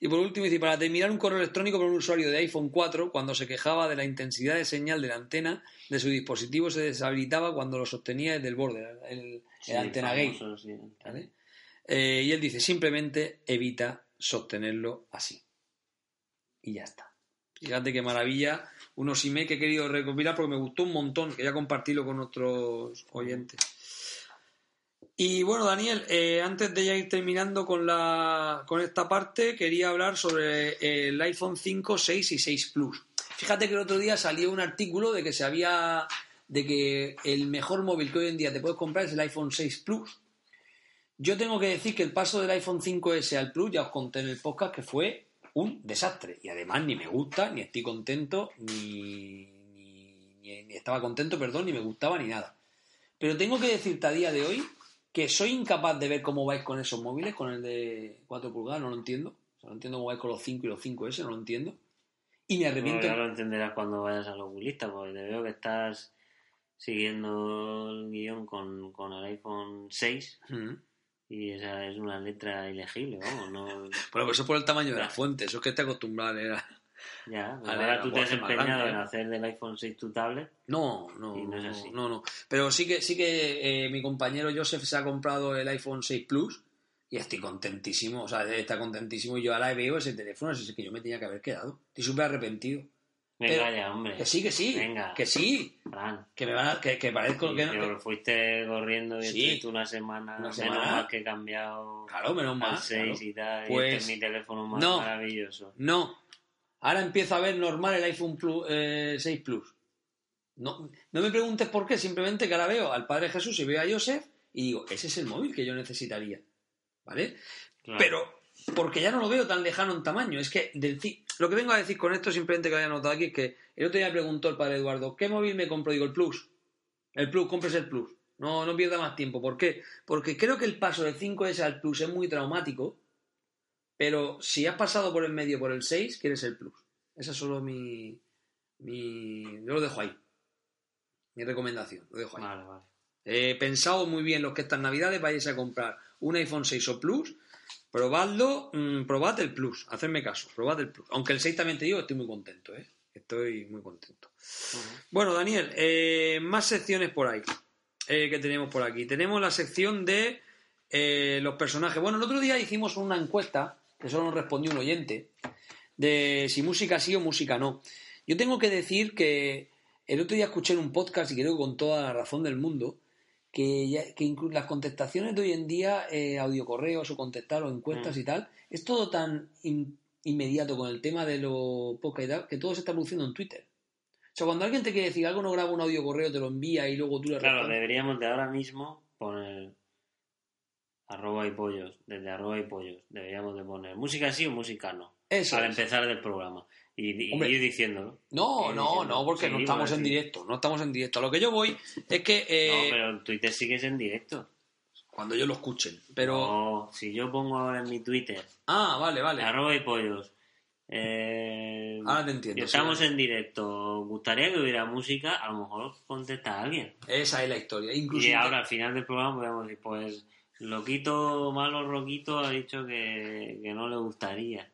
S1: Y por último, dice, para terminar un correo electrónico con un usuario de iPhone 4, cuando se quejaba de la intensidad de señal de la antena de su dispositivo, se deshabilitaba cuando lo sostenía desde el borde, el, antena
S2: sí.
S1: ¿vale? Eh, y él dice, simplemente evita sostenerlo así. Y ya está. Fíjate qué maravilla. Unos emails que he querido recopilar porque me gustó un montón. Quería compartirlo con otros oyentes. Y bueno, Daniel, eh, antes de ya ir terminando con, la, con esta parte, quería hablar sobre el iPhone 5, 6 y 6 Plus. Fíjate que el otro día salió un artículo de que se había de que el mejor móvil que hoy en día te puedes comprar es el iPhone 6 Plus. Yo tengo que decir que el paso del iPhone 5S al Plus, ya os conté en el podcast que fue un desastre. Y además ni me gusta, ni estoy contento, ni, ni, ni estaba contento, perdón, ni me gustaba, ni nada. Pero tengo que decirte a día de hoy que soy incapaz de ver cómo vais con esos móviles, con el de 4 pulgadas, no lo entiendo. O sea, no entiendo cómo vais con los 5 y los 5S, no lo entiendo. Y me arrepiento.
S2: No, ya lo entenderás cuando vayas al oculista, porque te veo que estás siguiendo el guion con, con el iPhone 6
S1: Mm.
S2: y esa es una letra ilegible, vamos, no...
S1: Bueno, eso es por el tamaño de la fuente, eso es que te acostumbras a leer. a-
S2: Ya,
S1: Vale,
S2: ahora
S1: la
S2: tú te has empeñado en hacer del iPhone 6 tu tablet.
S1: No, no,
S2: Y no es
S1: no,
S2: así.
S1: no, no. Pero sí que, sí que eh, mi compañero Joseph se ha comprado el iPhone 6 Plus y estoy contentísimo, o sea, está contentísimo y yo ahora veo ese teléfono, así es que yo me tenía que haber quedado. Estoy súper arrepentido.
S2: Venga
S1: Pero-
S2: ya, hombre.
S1: Que sí, que sí,
S2: Venga.
S1: que sí,
S2: Fran.
S1: que me van a, que, que parezco
S2: Y
S1: que no.
S2: pero fuiste corriendo y
S1: Sí.
S2: estuviste una semana,
S1: Una
S2: menos
S1: semana.
S2: mal que he cambiado
S1: Claro, menos
S2: al
S1: mal.
S2: 6
S1: claro.
S2: y tal. y
S1: Pues,
S2: este es mi teléfono más
S1: no.
S2: maravilloso.
S1: No. Ahora empiezo a ver normal el iPhone Plus, eh, 6 Plus. No, no me preguntes por qué, simplemente que ahora veo al Padre Jesús y veo a Joseph y digo, ese es el móvil que yo necesitaría. ¿Vale?
S2: Claro.
S1: Pero porque ya no lo veo tan lejano en tamaño. Es que del lo que vengo a decir con esto, simplemente que haya notado aquí, es que el otro día me preguntó el padre Eduardo, ¿qué móvil me compro? Digo, el Plus. El Plus, compres el Plus. No, no pierda más tiempo. ¿Por qué? Porque creo que el paso del 5S al Plus es muy traumático, pero si has pasado por el medio por el 6, quieres el Plus. Esa es solo mi, mi... Yo lo dejo ahí. Mi recomendación, lo dejo ahí.
S2: Vale, vale.
S1: He pensado muy bien los que estas navidades vayáis a comprar un iPhone 6 o Plus, probadlo, mm, probad el Plus, hacedme caso, probad el Plus. Aunque el 6 también te digo, estoy muy contento, ¿eh? Estoy muy contento. Bueno, Daniel, eh, más secciones por ahí eh, que tenemos por aquí. Tenemos la sección de eh, los personajes. Bueno, el otro día hicimos una encuesta, solo nos respondió un oyente, de si música sí o música no. Yo tengo que decir que el otro día escuché en un podcast, y creo que con toda la razón del mundo, que, ya- que las contestaciones de hoy en día, eh, audiocorreos o contestar o encuestas
S2: Mm.
S1: y tal, es todo tan in- inmediato con el tema de los podcast y tal, que todo se está produciendo en Twitter. O sea, cuando alguien te quiere decir algo, no graba un audio correo, te lo envía y luego tú le
S2: Claro,
S1: respondes.
S2: deberíamos de ahora mismo poner arroba y pollos, desde arroba y pollos. Deberíamos de poner música sí o música no.
S1: Eso
S2: al
S1: es.
S2: empezar del programa. Y, y
S1: Hombre.
S2: ir diciéndolo.
S1: No, no,
S2: diciendo,
S1: no, porque
S2: sí,
S1: no estamos en directo, no estamos en directo. A lo que yo voy es que eh,
S2: No, pero en Twitter sigues en directo.
S1: cuando ellos lo escuchen. Pero.
S2: No, si yo pongo ahora en mi Twitter
S1: Ah, vale, vale.
S2: arroba y pollos. eh,
S1: Ahora te entiendo,
S2: estamos
S1: sí.
S2: en directo. Gustaría que hubiera música, a lo mejor contesta alguien.
S1: Esa es la historia. Incluso
S2: Y ahora al final del programa podemos decir, pues Loquito, malo Roquito ha dicho que, que no le gustaría.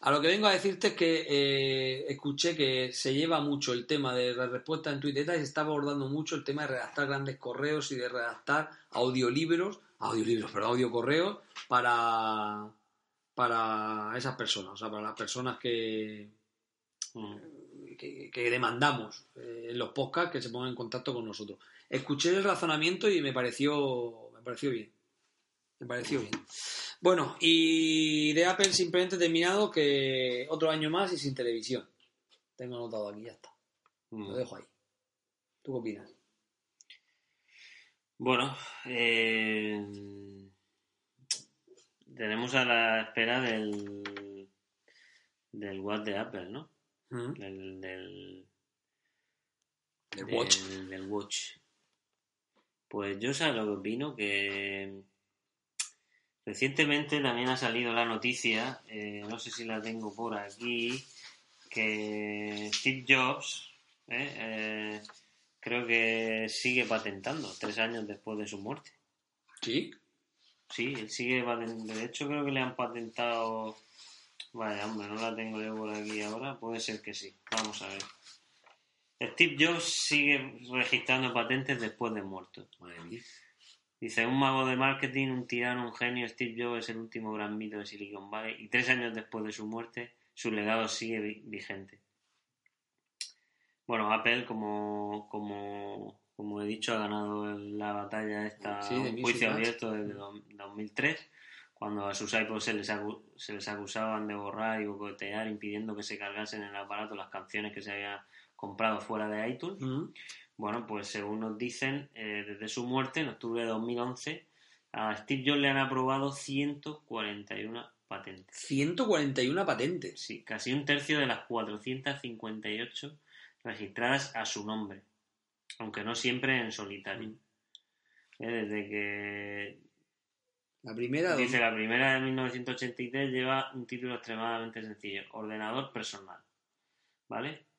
S1: A lo que vengo a decirte es que eh, escuché que se lleva mucho el tema de la respuesta en Twitter y se está abordando mucho el tema de redactar grandes correos y de redactar audiolibros, audiolibros, perdón, audiocorreos para, para esas personas, o sea, para las personas que,
S2: Mm.
S1: que, que demandamos eh, en los podcasts que se pongan en contacto con nosotros. Escuché el razonamiento y me pareció, me pareció bien. Me pareció bien. Bueno, y de Apple simplemente he terminado que otro año más y sin televisión. Tengo anotado aquí, ya está. Lo
S2: Mm.
S1: dejo ahí. ¿Tú qué opinas?
S2: Bueno, eh, tenemos a la espera del del Watch de Apple, ¿no?
S1: ¿Mm?
S2: Del, del,
S1: El
S2: del-
S1: Watch.
S2: del Watch. Pues yo sé lo que opino, que recientemente también ha salido la noticia, eh, no sé si la tengo por aquí, que Steve Jobs eh, eh, creo que sigue patentando tres años después de su muerte.
S1: ¿Sí?
S2: Sí, él sigue patentando. De hecho, creo que le han patentado. Vaya, hombre, no la tengo yo por aquí ahora. Puede ser que sí. Vamos a ver. Steve Jobs sigue registrando patentes después de muerto.
S1: Madre mía.
S2: Dice, un mago de marketing, un tirano, un genio, Steve Jobs es el último gran mito de Silicon Valley y tres años después de su muerte su legado sigue vi- vigente. Bueno, Apple, como, como, como he dicho, ha ganado la batalla esta
S1: Sí,
S2: un juicio abierto desde do- 2003, cuando a sus iPods se les, se les acusaban de borrar y bocotear, impidiendo que se cargasen en el aparato las canciones que se habían comprado fuera de iTunes.
S1: Mm.
S2: Bueno, pues según nos dicen, eh, desde su muerte en octubre de 2011, a Steve Jobs le han aprobado 141 patentes.
S1: 141 patentes.
S2: Sí, casi un tercio de las 458 registradas a su nombre, aunque no siempre en solitario. Eh, Desde que
S1: La primera.
S2: dice la primera de 1983 lleva un título extremadamente sencillo, ordenador personal, ¿vale?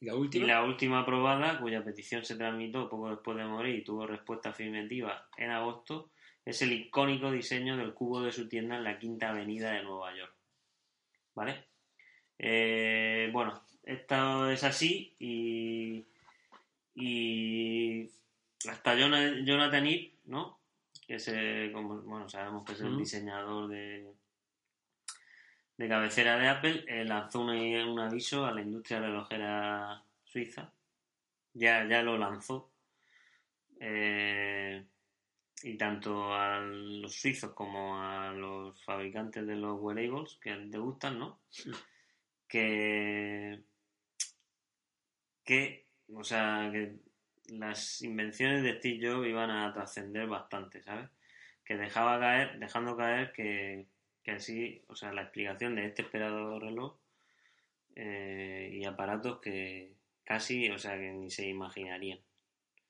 S1: Y la
S2: Y
S1: última.
S2: la última aprobada, cuya petición se tramitó poco después de morir y tuvo respuesta afirmativa en agosto, es el icónico diseño del cubo de su tienda en la Quinta Avenida de Nueva York. ¿Vale? Eh, bueno, esto es así y, y hasta Jona- Jonathan Ive, ¿no? Que es, eh, como, bueno, sabemos que es el diseñador de, de cabecera de Apple, eh, lanzó un, un aviso a la industria relojera suiza. Ya, ya lo lanzó. Eh, y tanto a los suizos como a los fabricantes de los wearables que te gustan, ¿no? Que, que, o sea, que las invenciones de Steve Jobs iban a trascender bastante, ¿sabes? Que dejaba caer, dejando caer que, que así, o sea, la explicación de este esperado reloj eh, y aparatos que casi, o sea, que ni se imaginarían.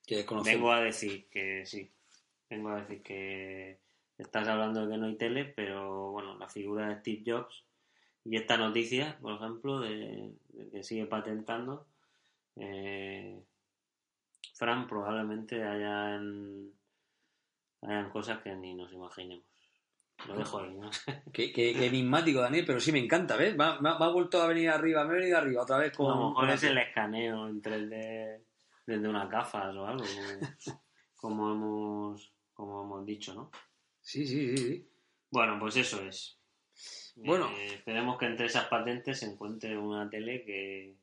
S1: Que.
S2: Vengo a decir que sí, vengo a decir que estás hablando de que no hay tele, pero bueno, la figura de Steve Jobs y esta noticia, por ejemplo, de, de que sigue patentando, eh, Fran, probablemente hayan, hayan cosas que ni nos imaginemos. Lo dejo ahí, ¿no?
S1: Qué, qué- qué enigmático, Daniel, pero sí me encanta, ¿ves? Me ha, me ha- vuelto a venir arriba, me ha venido arriba otra vez
S2: A
S1: con.
S2: lo mejor es el escaneo en 3D desde unas gafas o algo, como, como hemos, como hemos dicho, ¿no?
S1: Sí, sí, sí, sí.
S2: Bueno, pues eso es.
S1: Bueno.
S2: Eh, esperemos que entre esas patentes se encuentre una tele que,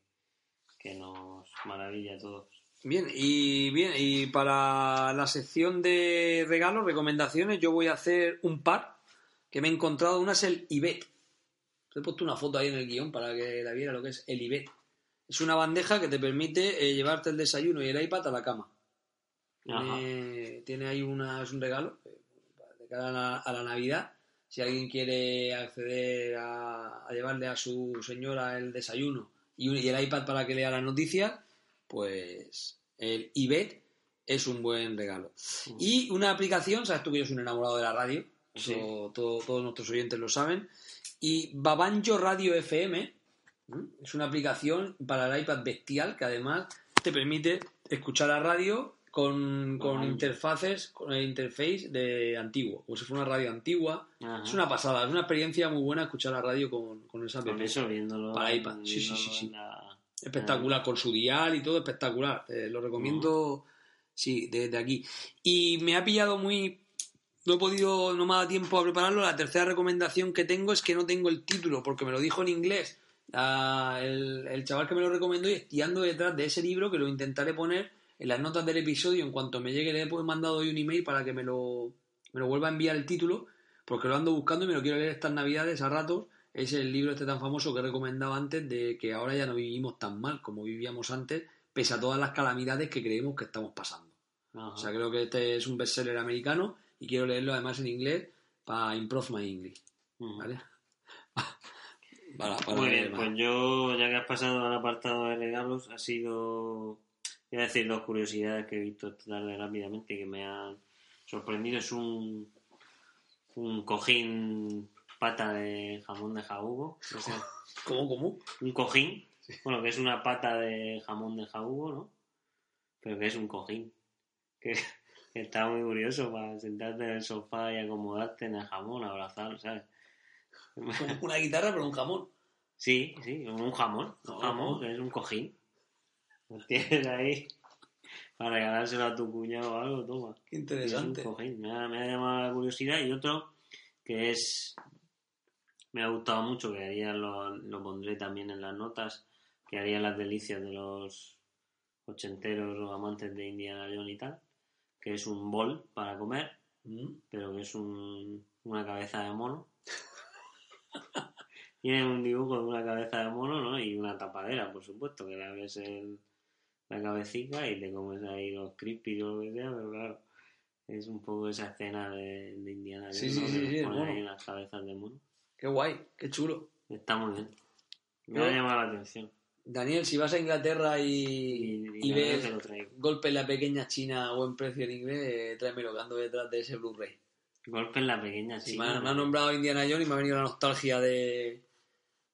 S2: que nos maravilla a todos.
S1: Bien, y bien, y para la sección de regalos, recomendaciones, yo voy a hacer un par que me he encontrado. Una es el IBET. Te he puesto una foto ahí en el guion para que la viera lo que es el IBET. Es una bandeja que te permite eh, llevarte el desayuno y el iPad a la cama.
S2: Ajá.
S1: Tiene, tiene ahí una, es un regalo eh, de cara a la, a la Navidad. Si alguien quiere acceder a, a llevarle a su señora el desayuno y, un- y el iPad para que lea las noticias, pues el IBET es un buen regalo. Y una aplicación, sabes tú que yo soy un enamorado de la radio,
S2: Sí.
S1: todo- todos nuestros oyentes lo saben, y Babanjo Radio FM es una aplicación para el iPad bestial que además te permite escuchar la radio con, con interfaces, con el interface de antiguo, como si fuera una radio antigua.
S2: Ajá.
S1: Es una pasada, es una experiencia muy buena escuchar la radio con, con esa
S2: Con eso viéndolo.
S1: Para iPad. Sí, sí, sí, sí.
S2: la-
S1: Espectacular, con su dial y todo espectacular. Te lo recomiendo, sí, desde aquí. Y me ha pillado muy... No he podido, no me ha dado tiempo a prepararlo. La tercera recomendación que tengo es que no tengo el título, porque me lo dijo en inglés el, el chaval que me lo recomendó y estoy ando detrás de ese libro que lo intentaré poner en las notas del episodio. En cuanto me llegue, le he pues, mandado hoy un email para que me lo, me lo vuelva a enviar el título, porque lo ando buscando y me lo quiero leer estas navidades a ratos. Es el libro este tan famoso que he recomendado antes de que ahora ya no vivimos tan mal como vivíamos antes, pese a todas las calamidades que creemos que estamos pasando.
S2: Ajá.
S1: O sea, creo que este es un bestseller americano y quiero leerlo además en inglés para improve my English. ¿Vale? Para- para
S2: Muy bien, pues yo, ya que has pasado al apartado de regalos, ha sido. Voy a decir dos curiosidades que he visto tarde rápidamente que me han sorprendido. Es un, un cojín pata de jamón de jabugo. O sea,
S1: ¿Cómo, cómo?
S2: un cojín, bueno, que es una pata de jamón de jabugo, ¿no? Pero que es un cojín. Que, está muy curioso para sentarte en el sofá y acomodarte en el jamón, abrazar, ¿sabes?
S1: Una guitarra, pero un jamón.
S2: Sí, sí, un jamón, un jamón, que es un cojín. Lo tienes ahí para regalárselo a tu cuñado o algo, toma.
S1: Qué
S2: Es un
S1: interesante.
S2: cojín, me ha, me ha llamado la curiosidad. Y otro que es me ha gustado mucho, que haría lo, lo pondré también en las notas, que haría las delicias de los ochenteros o amantes de Indiana Jones y tal, que es un bol para comer,
S1: Mm.
S2: pero que es un- una cabeza de mono. Tiene un dibujo de una cabeza de mono, ¿no? Y una tapadera, por supuesto, que le abres el, la cabecita y te comes ahí los crispy o lo que sea, pero claro, es un poco esa escena de, de Indiana Jones,
S1: Sí, sí,
S2: ponen ahí unas cabezas de mono.
S1: Qué guay, qué chulo.
S2: Está muy bien. Me ha llamado la atención.
S1: Daniel, si vas a Inglaterra y, ves golpe en la pequeña China a buen precio en inglés, eh, tráemelo que ando detrás de ese Blu-ray.
S2: Golpe en la pequeña
S1: Sí,
S2: China.
S1: me, ha, me ha nombrado Indiana Jones y me ha venido la nostalgia de,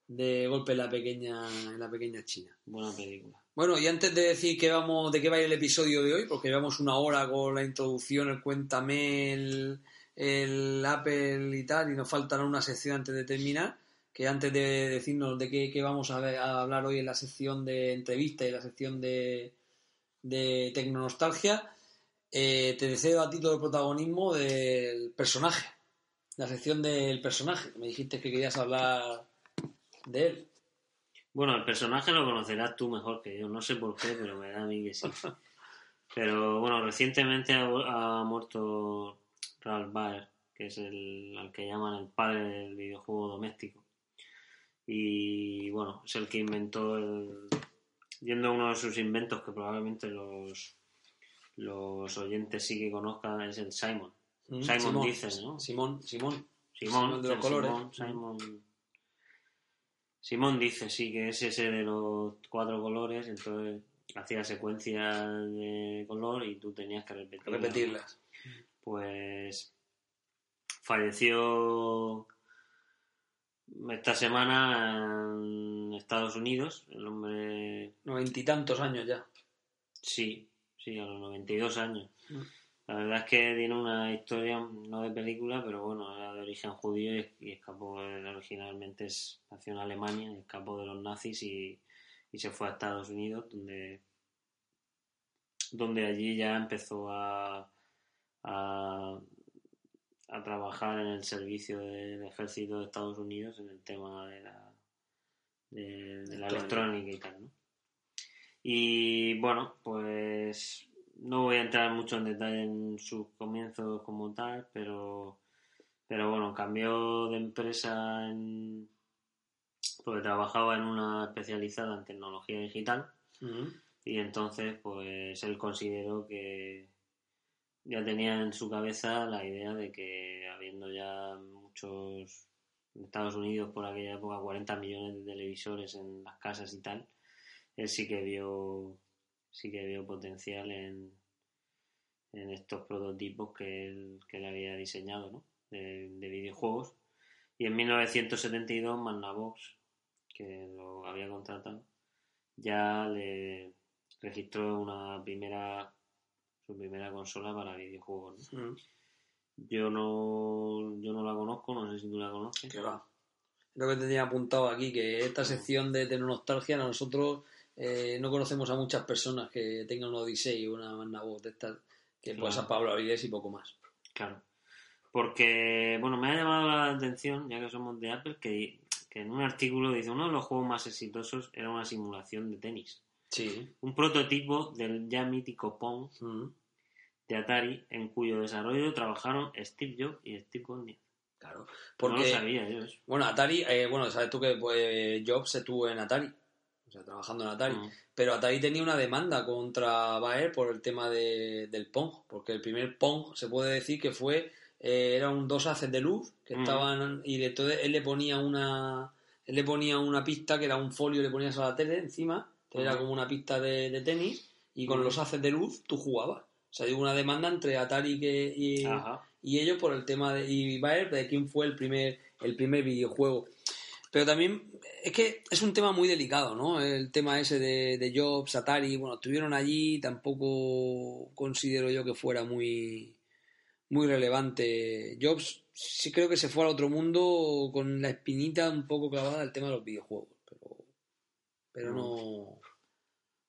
S1: de golpe en la pequeña, en la pequeña China.
S2: Buena película.
S1: Bueno, y antes de decir que vamos, de qué va a ir el episodio de hoy, porque llevamos una hora con la introducción, el cuéntame, el, el Apple y tal, y nos faltan una sección antes de terminar, que antes de decirnos de qué, vamos a hablar hoy en la sección de entrevista y la sección de, de tecnonostalgia, eh, te deseo a ti todo el protagonismo del personaje, la sección del personaje. Me dijiste que querías hablar de él.
S2: Bueno, el personaje lo conocerás tú mejor que yo. No sé por qué, pero me da a mí que sí. Pero bueno, recientemente ha, ha muerto Ralph Baer, que es el al que llaman el padre del videojuego doméstico. Y bueno, es el que inventó el. Yendo a uno de sus inventos que probablemente los, los oyentes sí que conozcan, es el Simon.
S1: Mm,
S2: Simon dice, ¿no?
S1: Simón, Simón.
S2: Simón,
S1: de los colores.
S2: Simón, Simón, Simón dice, sí, que es ese de los cuatro colores, entonces hacía secuencias de color y tú tenías que repetirlas.
S1: Repetirlas.
S2: Pues falleció esta semana en Estados Unidos, el hombre,
S1: Noventa y tantos años ya.
S2: sí, sí, a los 92 años.
S1: Mm.
S2: La verdad es que tiene una historia, no de película, pero bueno, era de origen judío y, escapó, él originalmente es, nació en Alemania, escapó de los nazis y, y se fue a Estados Unidos, donde, donde allí ya empezó a, a, a trabajar en el servicio del ejército de Estados Unidos en el tema de la, de, de la
S1: Electrónica.
S2: y tal, ¿no? Y bueno, pues no voy a entrar mucho en detalle en sus comienzos como tal, pero, pero bueno, cambió de empresa en, porque trabajaba en una especializada en tecnología digital y entonces pues él consideró que ya tenía en su cabeza la idea de que habiendo ya muchos en Estados Unidos por aquella época 40 millones de televisores en las casas y tal, él sí que vio sí que vio potencial en, en estos prototipos que él, que había diseñado ¿no? de, de videojuegos y en 1972 Magnavox que lo había contratado ya le registró una primera su primera consola para videojuegos ¿no?
S1: Mm.
S2: yo no yo no la conozco no sé si tú la conoces
S1: Que va. Lo que tenía apuntado aquí, que esta sección de Tecnonostalgia, nosotros eh, no conocemos a muchas personas que tengan una Odyssey o una Magnavox de estas, que
S2: Claro.
S1: pues a Pablo Avilés y poco más.
S2: Claro. Porque, bueno, me ha llamado la atención, ya que somos de Apple, que, que en un artículo dice uno de los juegos más exitosos era una simulación de tenis.
S1: Sí.
S2: Un prototipo del ya mítico Pong
S1: Mm.
S2: de Atari, en cuyo desarrollo trabajaron Steve Jobs y Steve Wozniak.
S1: Claro.
S2: No lo
S1: Porque,
S2: sabía yo eso.
S1: bueno, Atari, eh, bueno, sabes tú que pues, Jobs estuvo en Atari, o sea, trabajando en Atari.
S2: Mm.
S1: Pero Atari tenía una demanda contra Baer por el tema de, del Pong, porque el primer Pong se puede decir que fue, eh, eran dos haces de luz que
S2: Mm.
S1: estaban, y entonces él le ponía una, él le ponía una pista que era un folio, le ponías a la tele encima, era como una pista de, de tenis, y con los haces de luz tú jugabas. O sea, hubo una demanda entre Atari que, y, ellos por el tema de y Baer de quién fue el primer el primer videojuego. Pero también es que es un tema muy delicado no el tema ese de, de Jobs Atari bueno estuvieron allí tampoco considero yo que fuera muy muy relevante. Jobs sí creo que se fue al otro mundo con la espinita un poco clavada del tema de los videojuegos pero no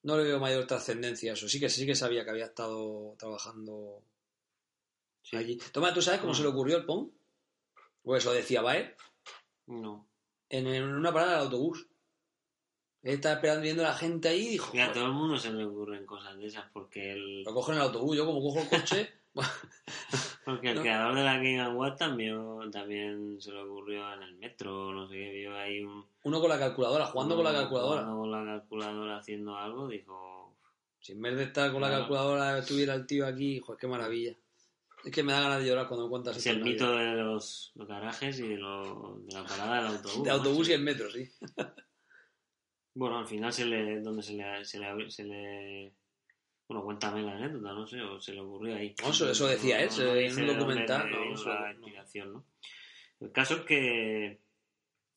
S1: no le veo mayor trascendencia a eso sí que sí que sabía que había estado trabajando
S2: Sí.
S1: allí. Toma, ¿tú sabes cómo
S2: Mm.
S1: se le ocurrió el Pong? O eso decía Baer.
S2: No.
S1: En, en una parada del autobús. Él estaba esperando viendo a la gente ahí y dijo,
S2: Y a
S1: "Joder,
S2: todo el mundo se le ocurren cosas de esas porque el,
S1: lo cojo en el autobús. Yo como cojo el coche...
S2: porque el
S1: No.
S2: creador de la Game Award también, también se le ocurrió en el metro, no sé qué, vio ahí un...
S1: Uno con la calculadora, jugando con la calculadora.
S2: jugando con la calculadora haciendo algo, dijo...
S1: Si en vez de estar con la calculadora estuviera el tío aquí, joder, qué maravilla. Es que me da ganas de llorar cuando me cuentas
S2: Es el mito de los, los garajes y de, lo- de la parada del autobús.
S1: De autobús y el metro, sí.
S2: Bueno, al final se le, donde se le, se le, se le- bueno, cuéntame la anécdota, no sé, o se le ocurrió ahí.
S1: No, eso- eso decía él, se- en un documental, no,
S2: la
S1: no.
S2: inspiración, ¿no? El caso es que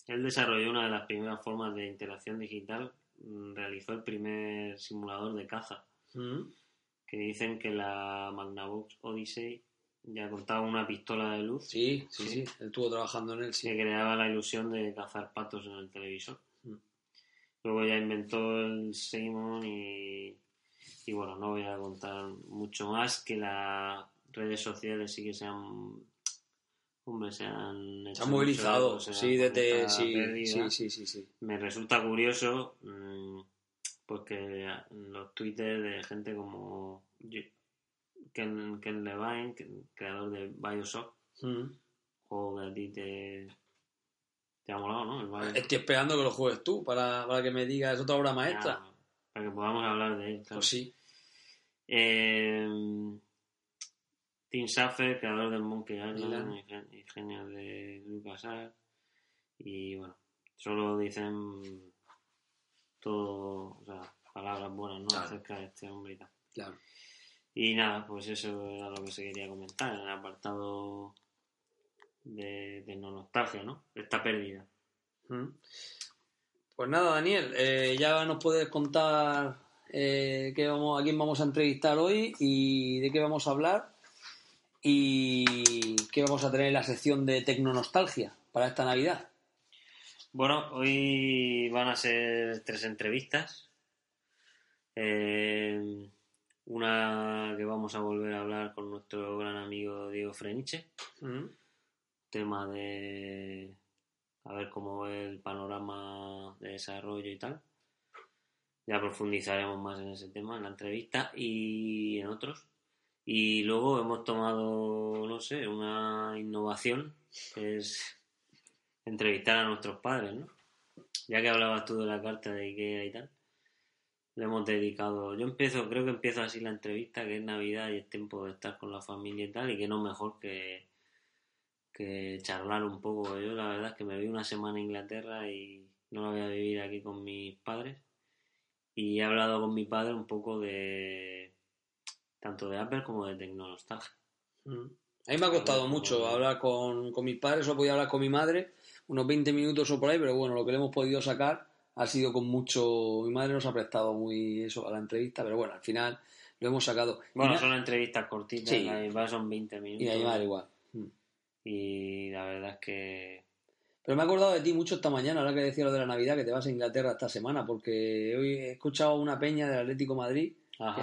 S2: él desarrolló una de las primeras formas de interacción digital, mm, realizó el primer simulador de caza,
S1: Mm.
S2: que dicen que la Magnavox Odyssey ya contaba una pistola de luz
S1: Sí, sí,
S2: Sí.
S1: sí. Él estuvo trabajando en él, sí.
S2: que creaba la ilusión de cazar patos en el televisor.
S1: Mm.
S2: Luego ya inventó el Simon y, y bueno, no voy a contar mucho más que las redes sociales sí que se han hombre, se han hecho
S1: Se ha movilizado,
S2: mucho
S1: sí,
S2: han
S1: desde... Sí, sí, sí, sí, sí.
S2: Me resulta curioso mm, porque los twitters de gente como Ken, Ken Levine, creador de Bioshock,
S1: Mm.
S2: juego que a ti te, te ha molado, ¿no?
S1: Estoy esperando que lo juegues tú para, para que me digas, es otra obra maestra.
S2: Para que podamos hablar de él. claro.
S1: Pues sí.
S2: Eh, Tim Schafer, creador del Monkey Island, y gen- y genio de LucasArts. Y bueno, solo dicen todo, o sea, palabras buenas, ¿no?
S1: Claro.
S2: Acerca de este hombre y tal.
S1: Claro.
S2: Y nada, pues eso era lo que se quería comentar en el apartado de, de no nostalgia, ¿no? Esta pérdida.
S1: Mm. Pues nada, Daniel, eh, ya nos puedes contar eh, qué vamos, a quién vamos a entrevistar hoy y de qué vamos a hablar y qué vamos a tener en la sección de tecnonostalgia para esta Navidad.
S2: Bueno, hoy van a ser tres entrevistas. Eh, una que vamos a volver a hablar con nuestro gran amigo Diego Freniche.
S1: Mm.
S2: Tema de a ver cómo ve el panorama de desarrollo y tal. Ya profundizaremos más en ese tema en la entrevista y en otros. Y luego hemos tomado, no sé, una innovación que es entrevistar a nuestros padres, ¿no? Ya que hablabas tú de la carta de Ikea y tal, le hemos dedicado. Yo empiezo, creo que empiezo así la entrevista, que es Navidad y es tiempo de estar con la familia y tal, y que no mejor que, que charlar un poco. Yo la verdad es que me vi una semana en Inglaterra y no la voy a vivir aquí con mis padres. Y he hablado con mi padre un poco de tanto de Apple como de tecnonostalgia.
S1: Mm. A mí me ha costado mucho
S2: con-
S1: hablar con, con mis padres, solo podía hablar con mi madre, unos 20 minutos o por ahí, pero bueno, lo que le hemos podido sacar ha sido con mucho... Mi madre nos ha prestado muy eso a la entrevista, pero bueno, al final lo hemos sacado.
S2: Bueno,
S1: y,
S2: son entrevistas cortitas,
S1: Sí.
S2: de son 20 minutos.
S1: y a mi madre igual. Mm.
S2: Y la verdad es que
S1: Pero me he acordado de ti mucho esta mañana, ahora que decía lo de la Navidad, que te vas a Inglaterra esta semana, porque hoy he escuchado una peña del Atlético de Madrid,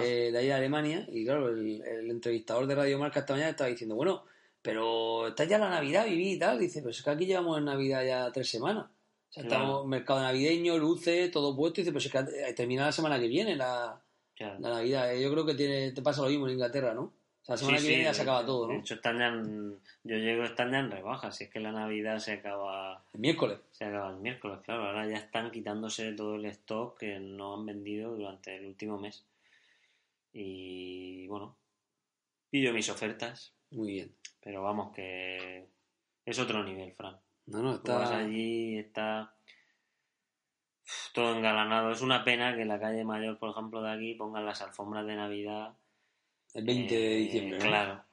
S1: eh, de ahí de Alemania, y claro, el, el entrevistador de Radio Marca esta mañana estaba diciendo, bueno, pero está ya la Navidad, viví y tal. Dice, pero es que aquí llevamos en Navidad ya tres semanas. O sea,
S2: Claro.
S1: estamos mercado navideño, luces, todo puesto. Y dice, pues es que eh, termina la semana que viene la,
S2: Claro.
S1: la Navidad. Eh, Yo creo que tiene, te pasa lo mismo en Inglaterra, ¿no? O sea, la semana
S2: Sí,
S1: que viene
S2: sí,
S1: ya se acaba
S2: de-
S1: todo,
S2: De
S1: ¿no?
S2: hecho, están ya en- yo llego, están ya en rebaja. Si es que la Navidad se acaba,
S1: El miércoles.
S2: se acaba el miércoles, claro. Ahora ya están quitándose todo el stock que no han vendido durante el último mes. Y bueno, pillo mis ofertas,
S1: Muy bien.
S2: pero vamos que es otro nivel, Fran.
S1: No, no,
S2: Tú vas
S1: está...
S2: allí, está todo engalanado. Es una pena que en la calle mayor, por ejemplo, de aquí pongan las alfombras de Navidad.
S1: El 20 de diciembre, ¿no?
S2: Claro,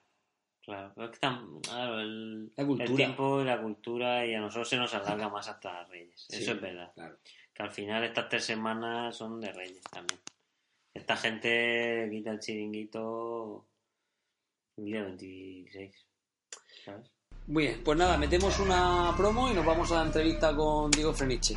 S2: claro. Pero es que tam- claro, el,
S1: La cultura.
S2: el tiempo y la cultura y a nosotros se nos alarga más hasta las Reyes.
S1: Sí,
S2: Eso es verdad.
S1: Claro.
S2: Que al final estas tres semanas son de Reyes también. Esta gente quita el chiringuito el día 26. ¿Sabes?
S1: Muy bien, pues nada, metemos una promo y nos vamos a la entrevista con Diego Freniche.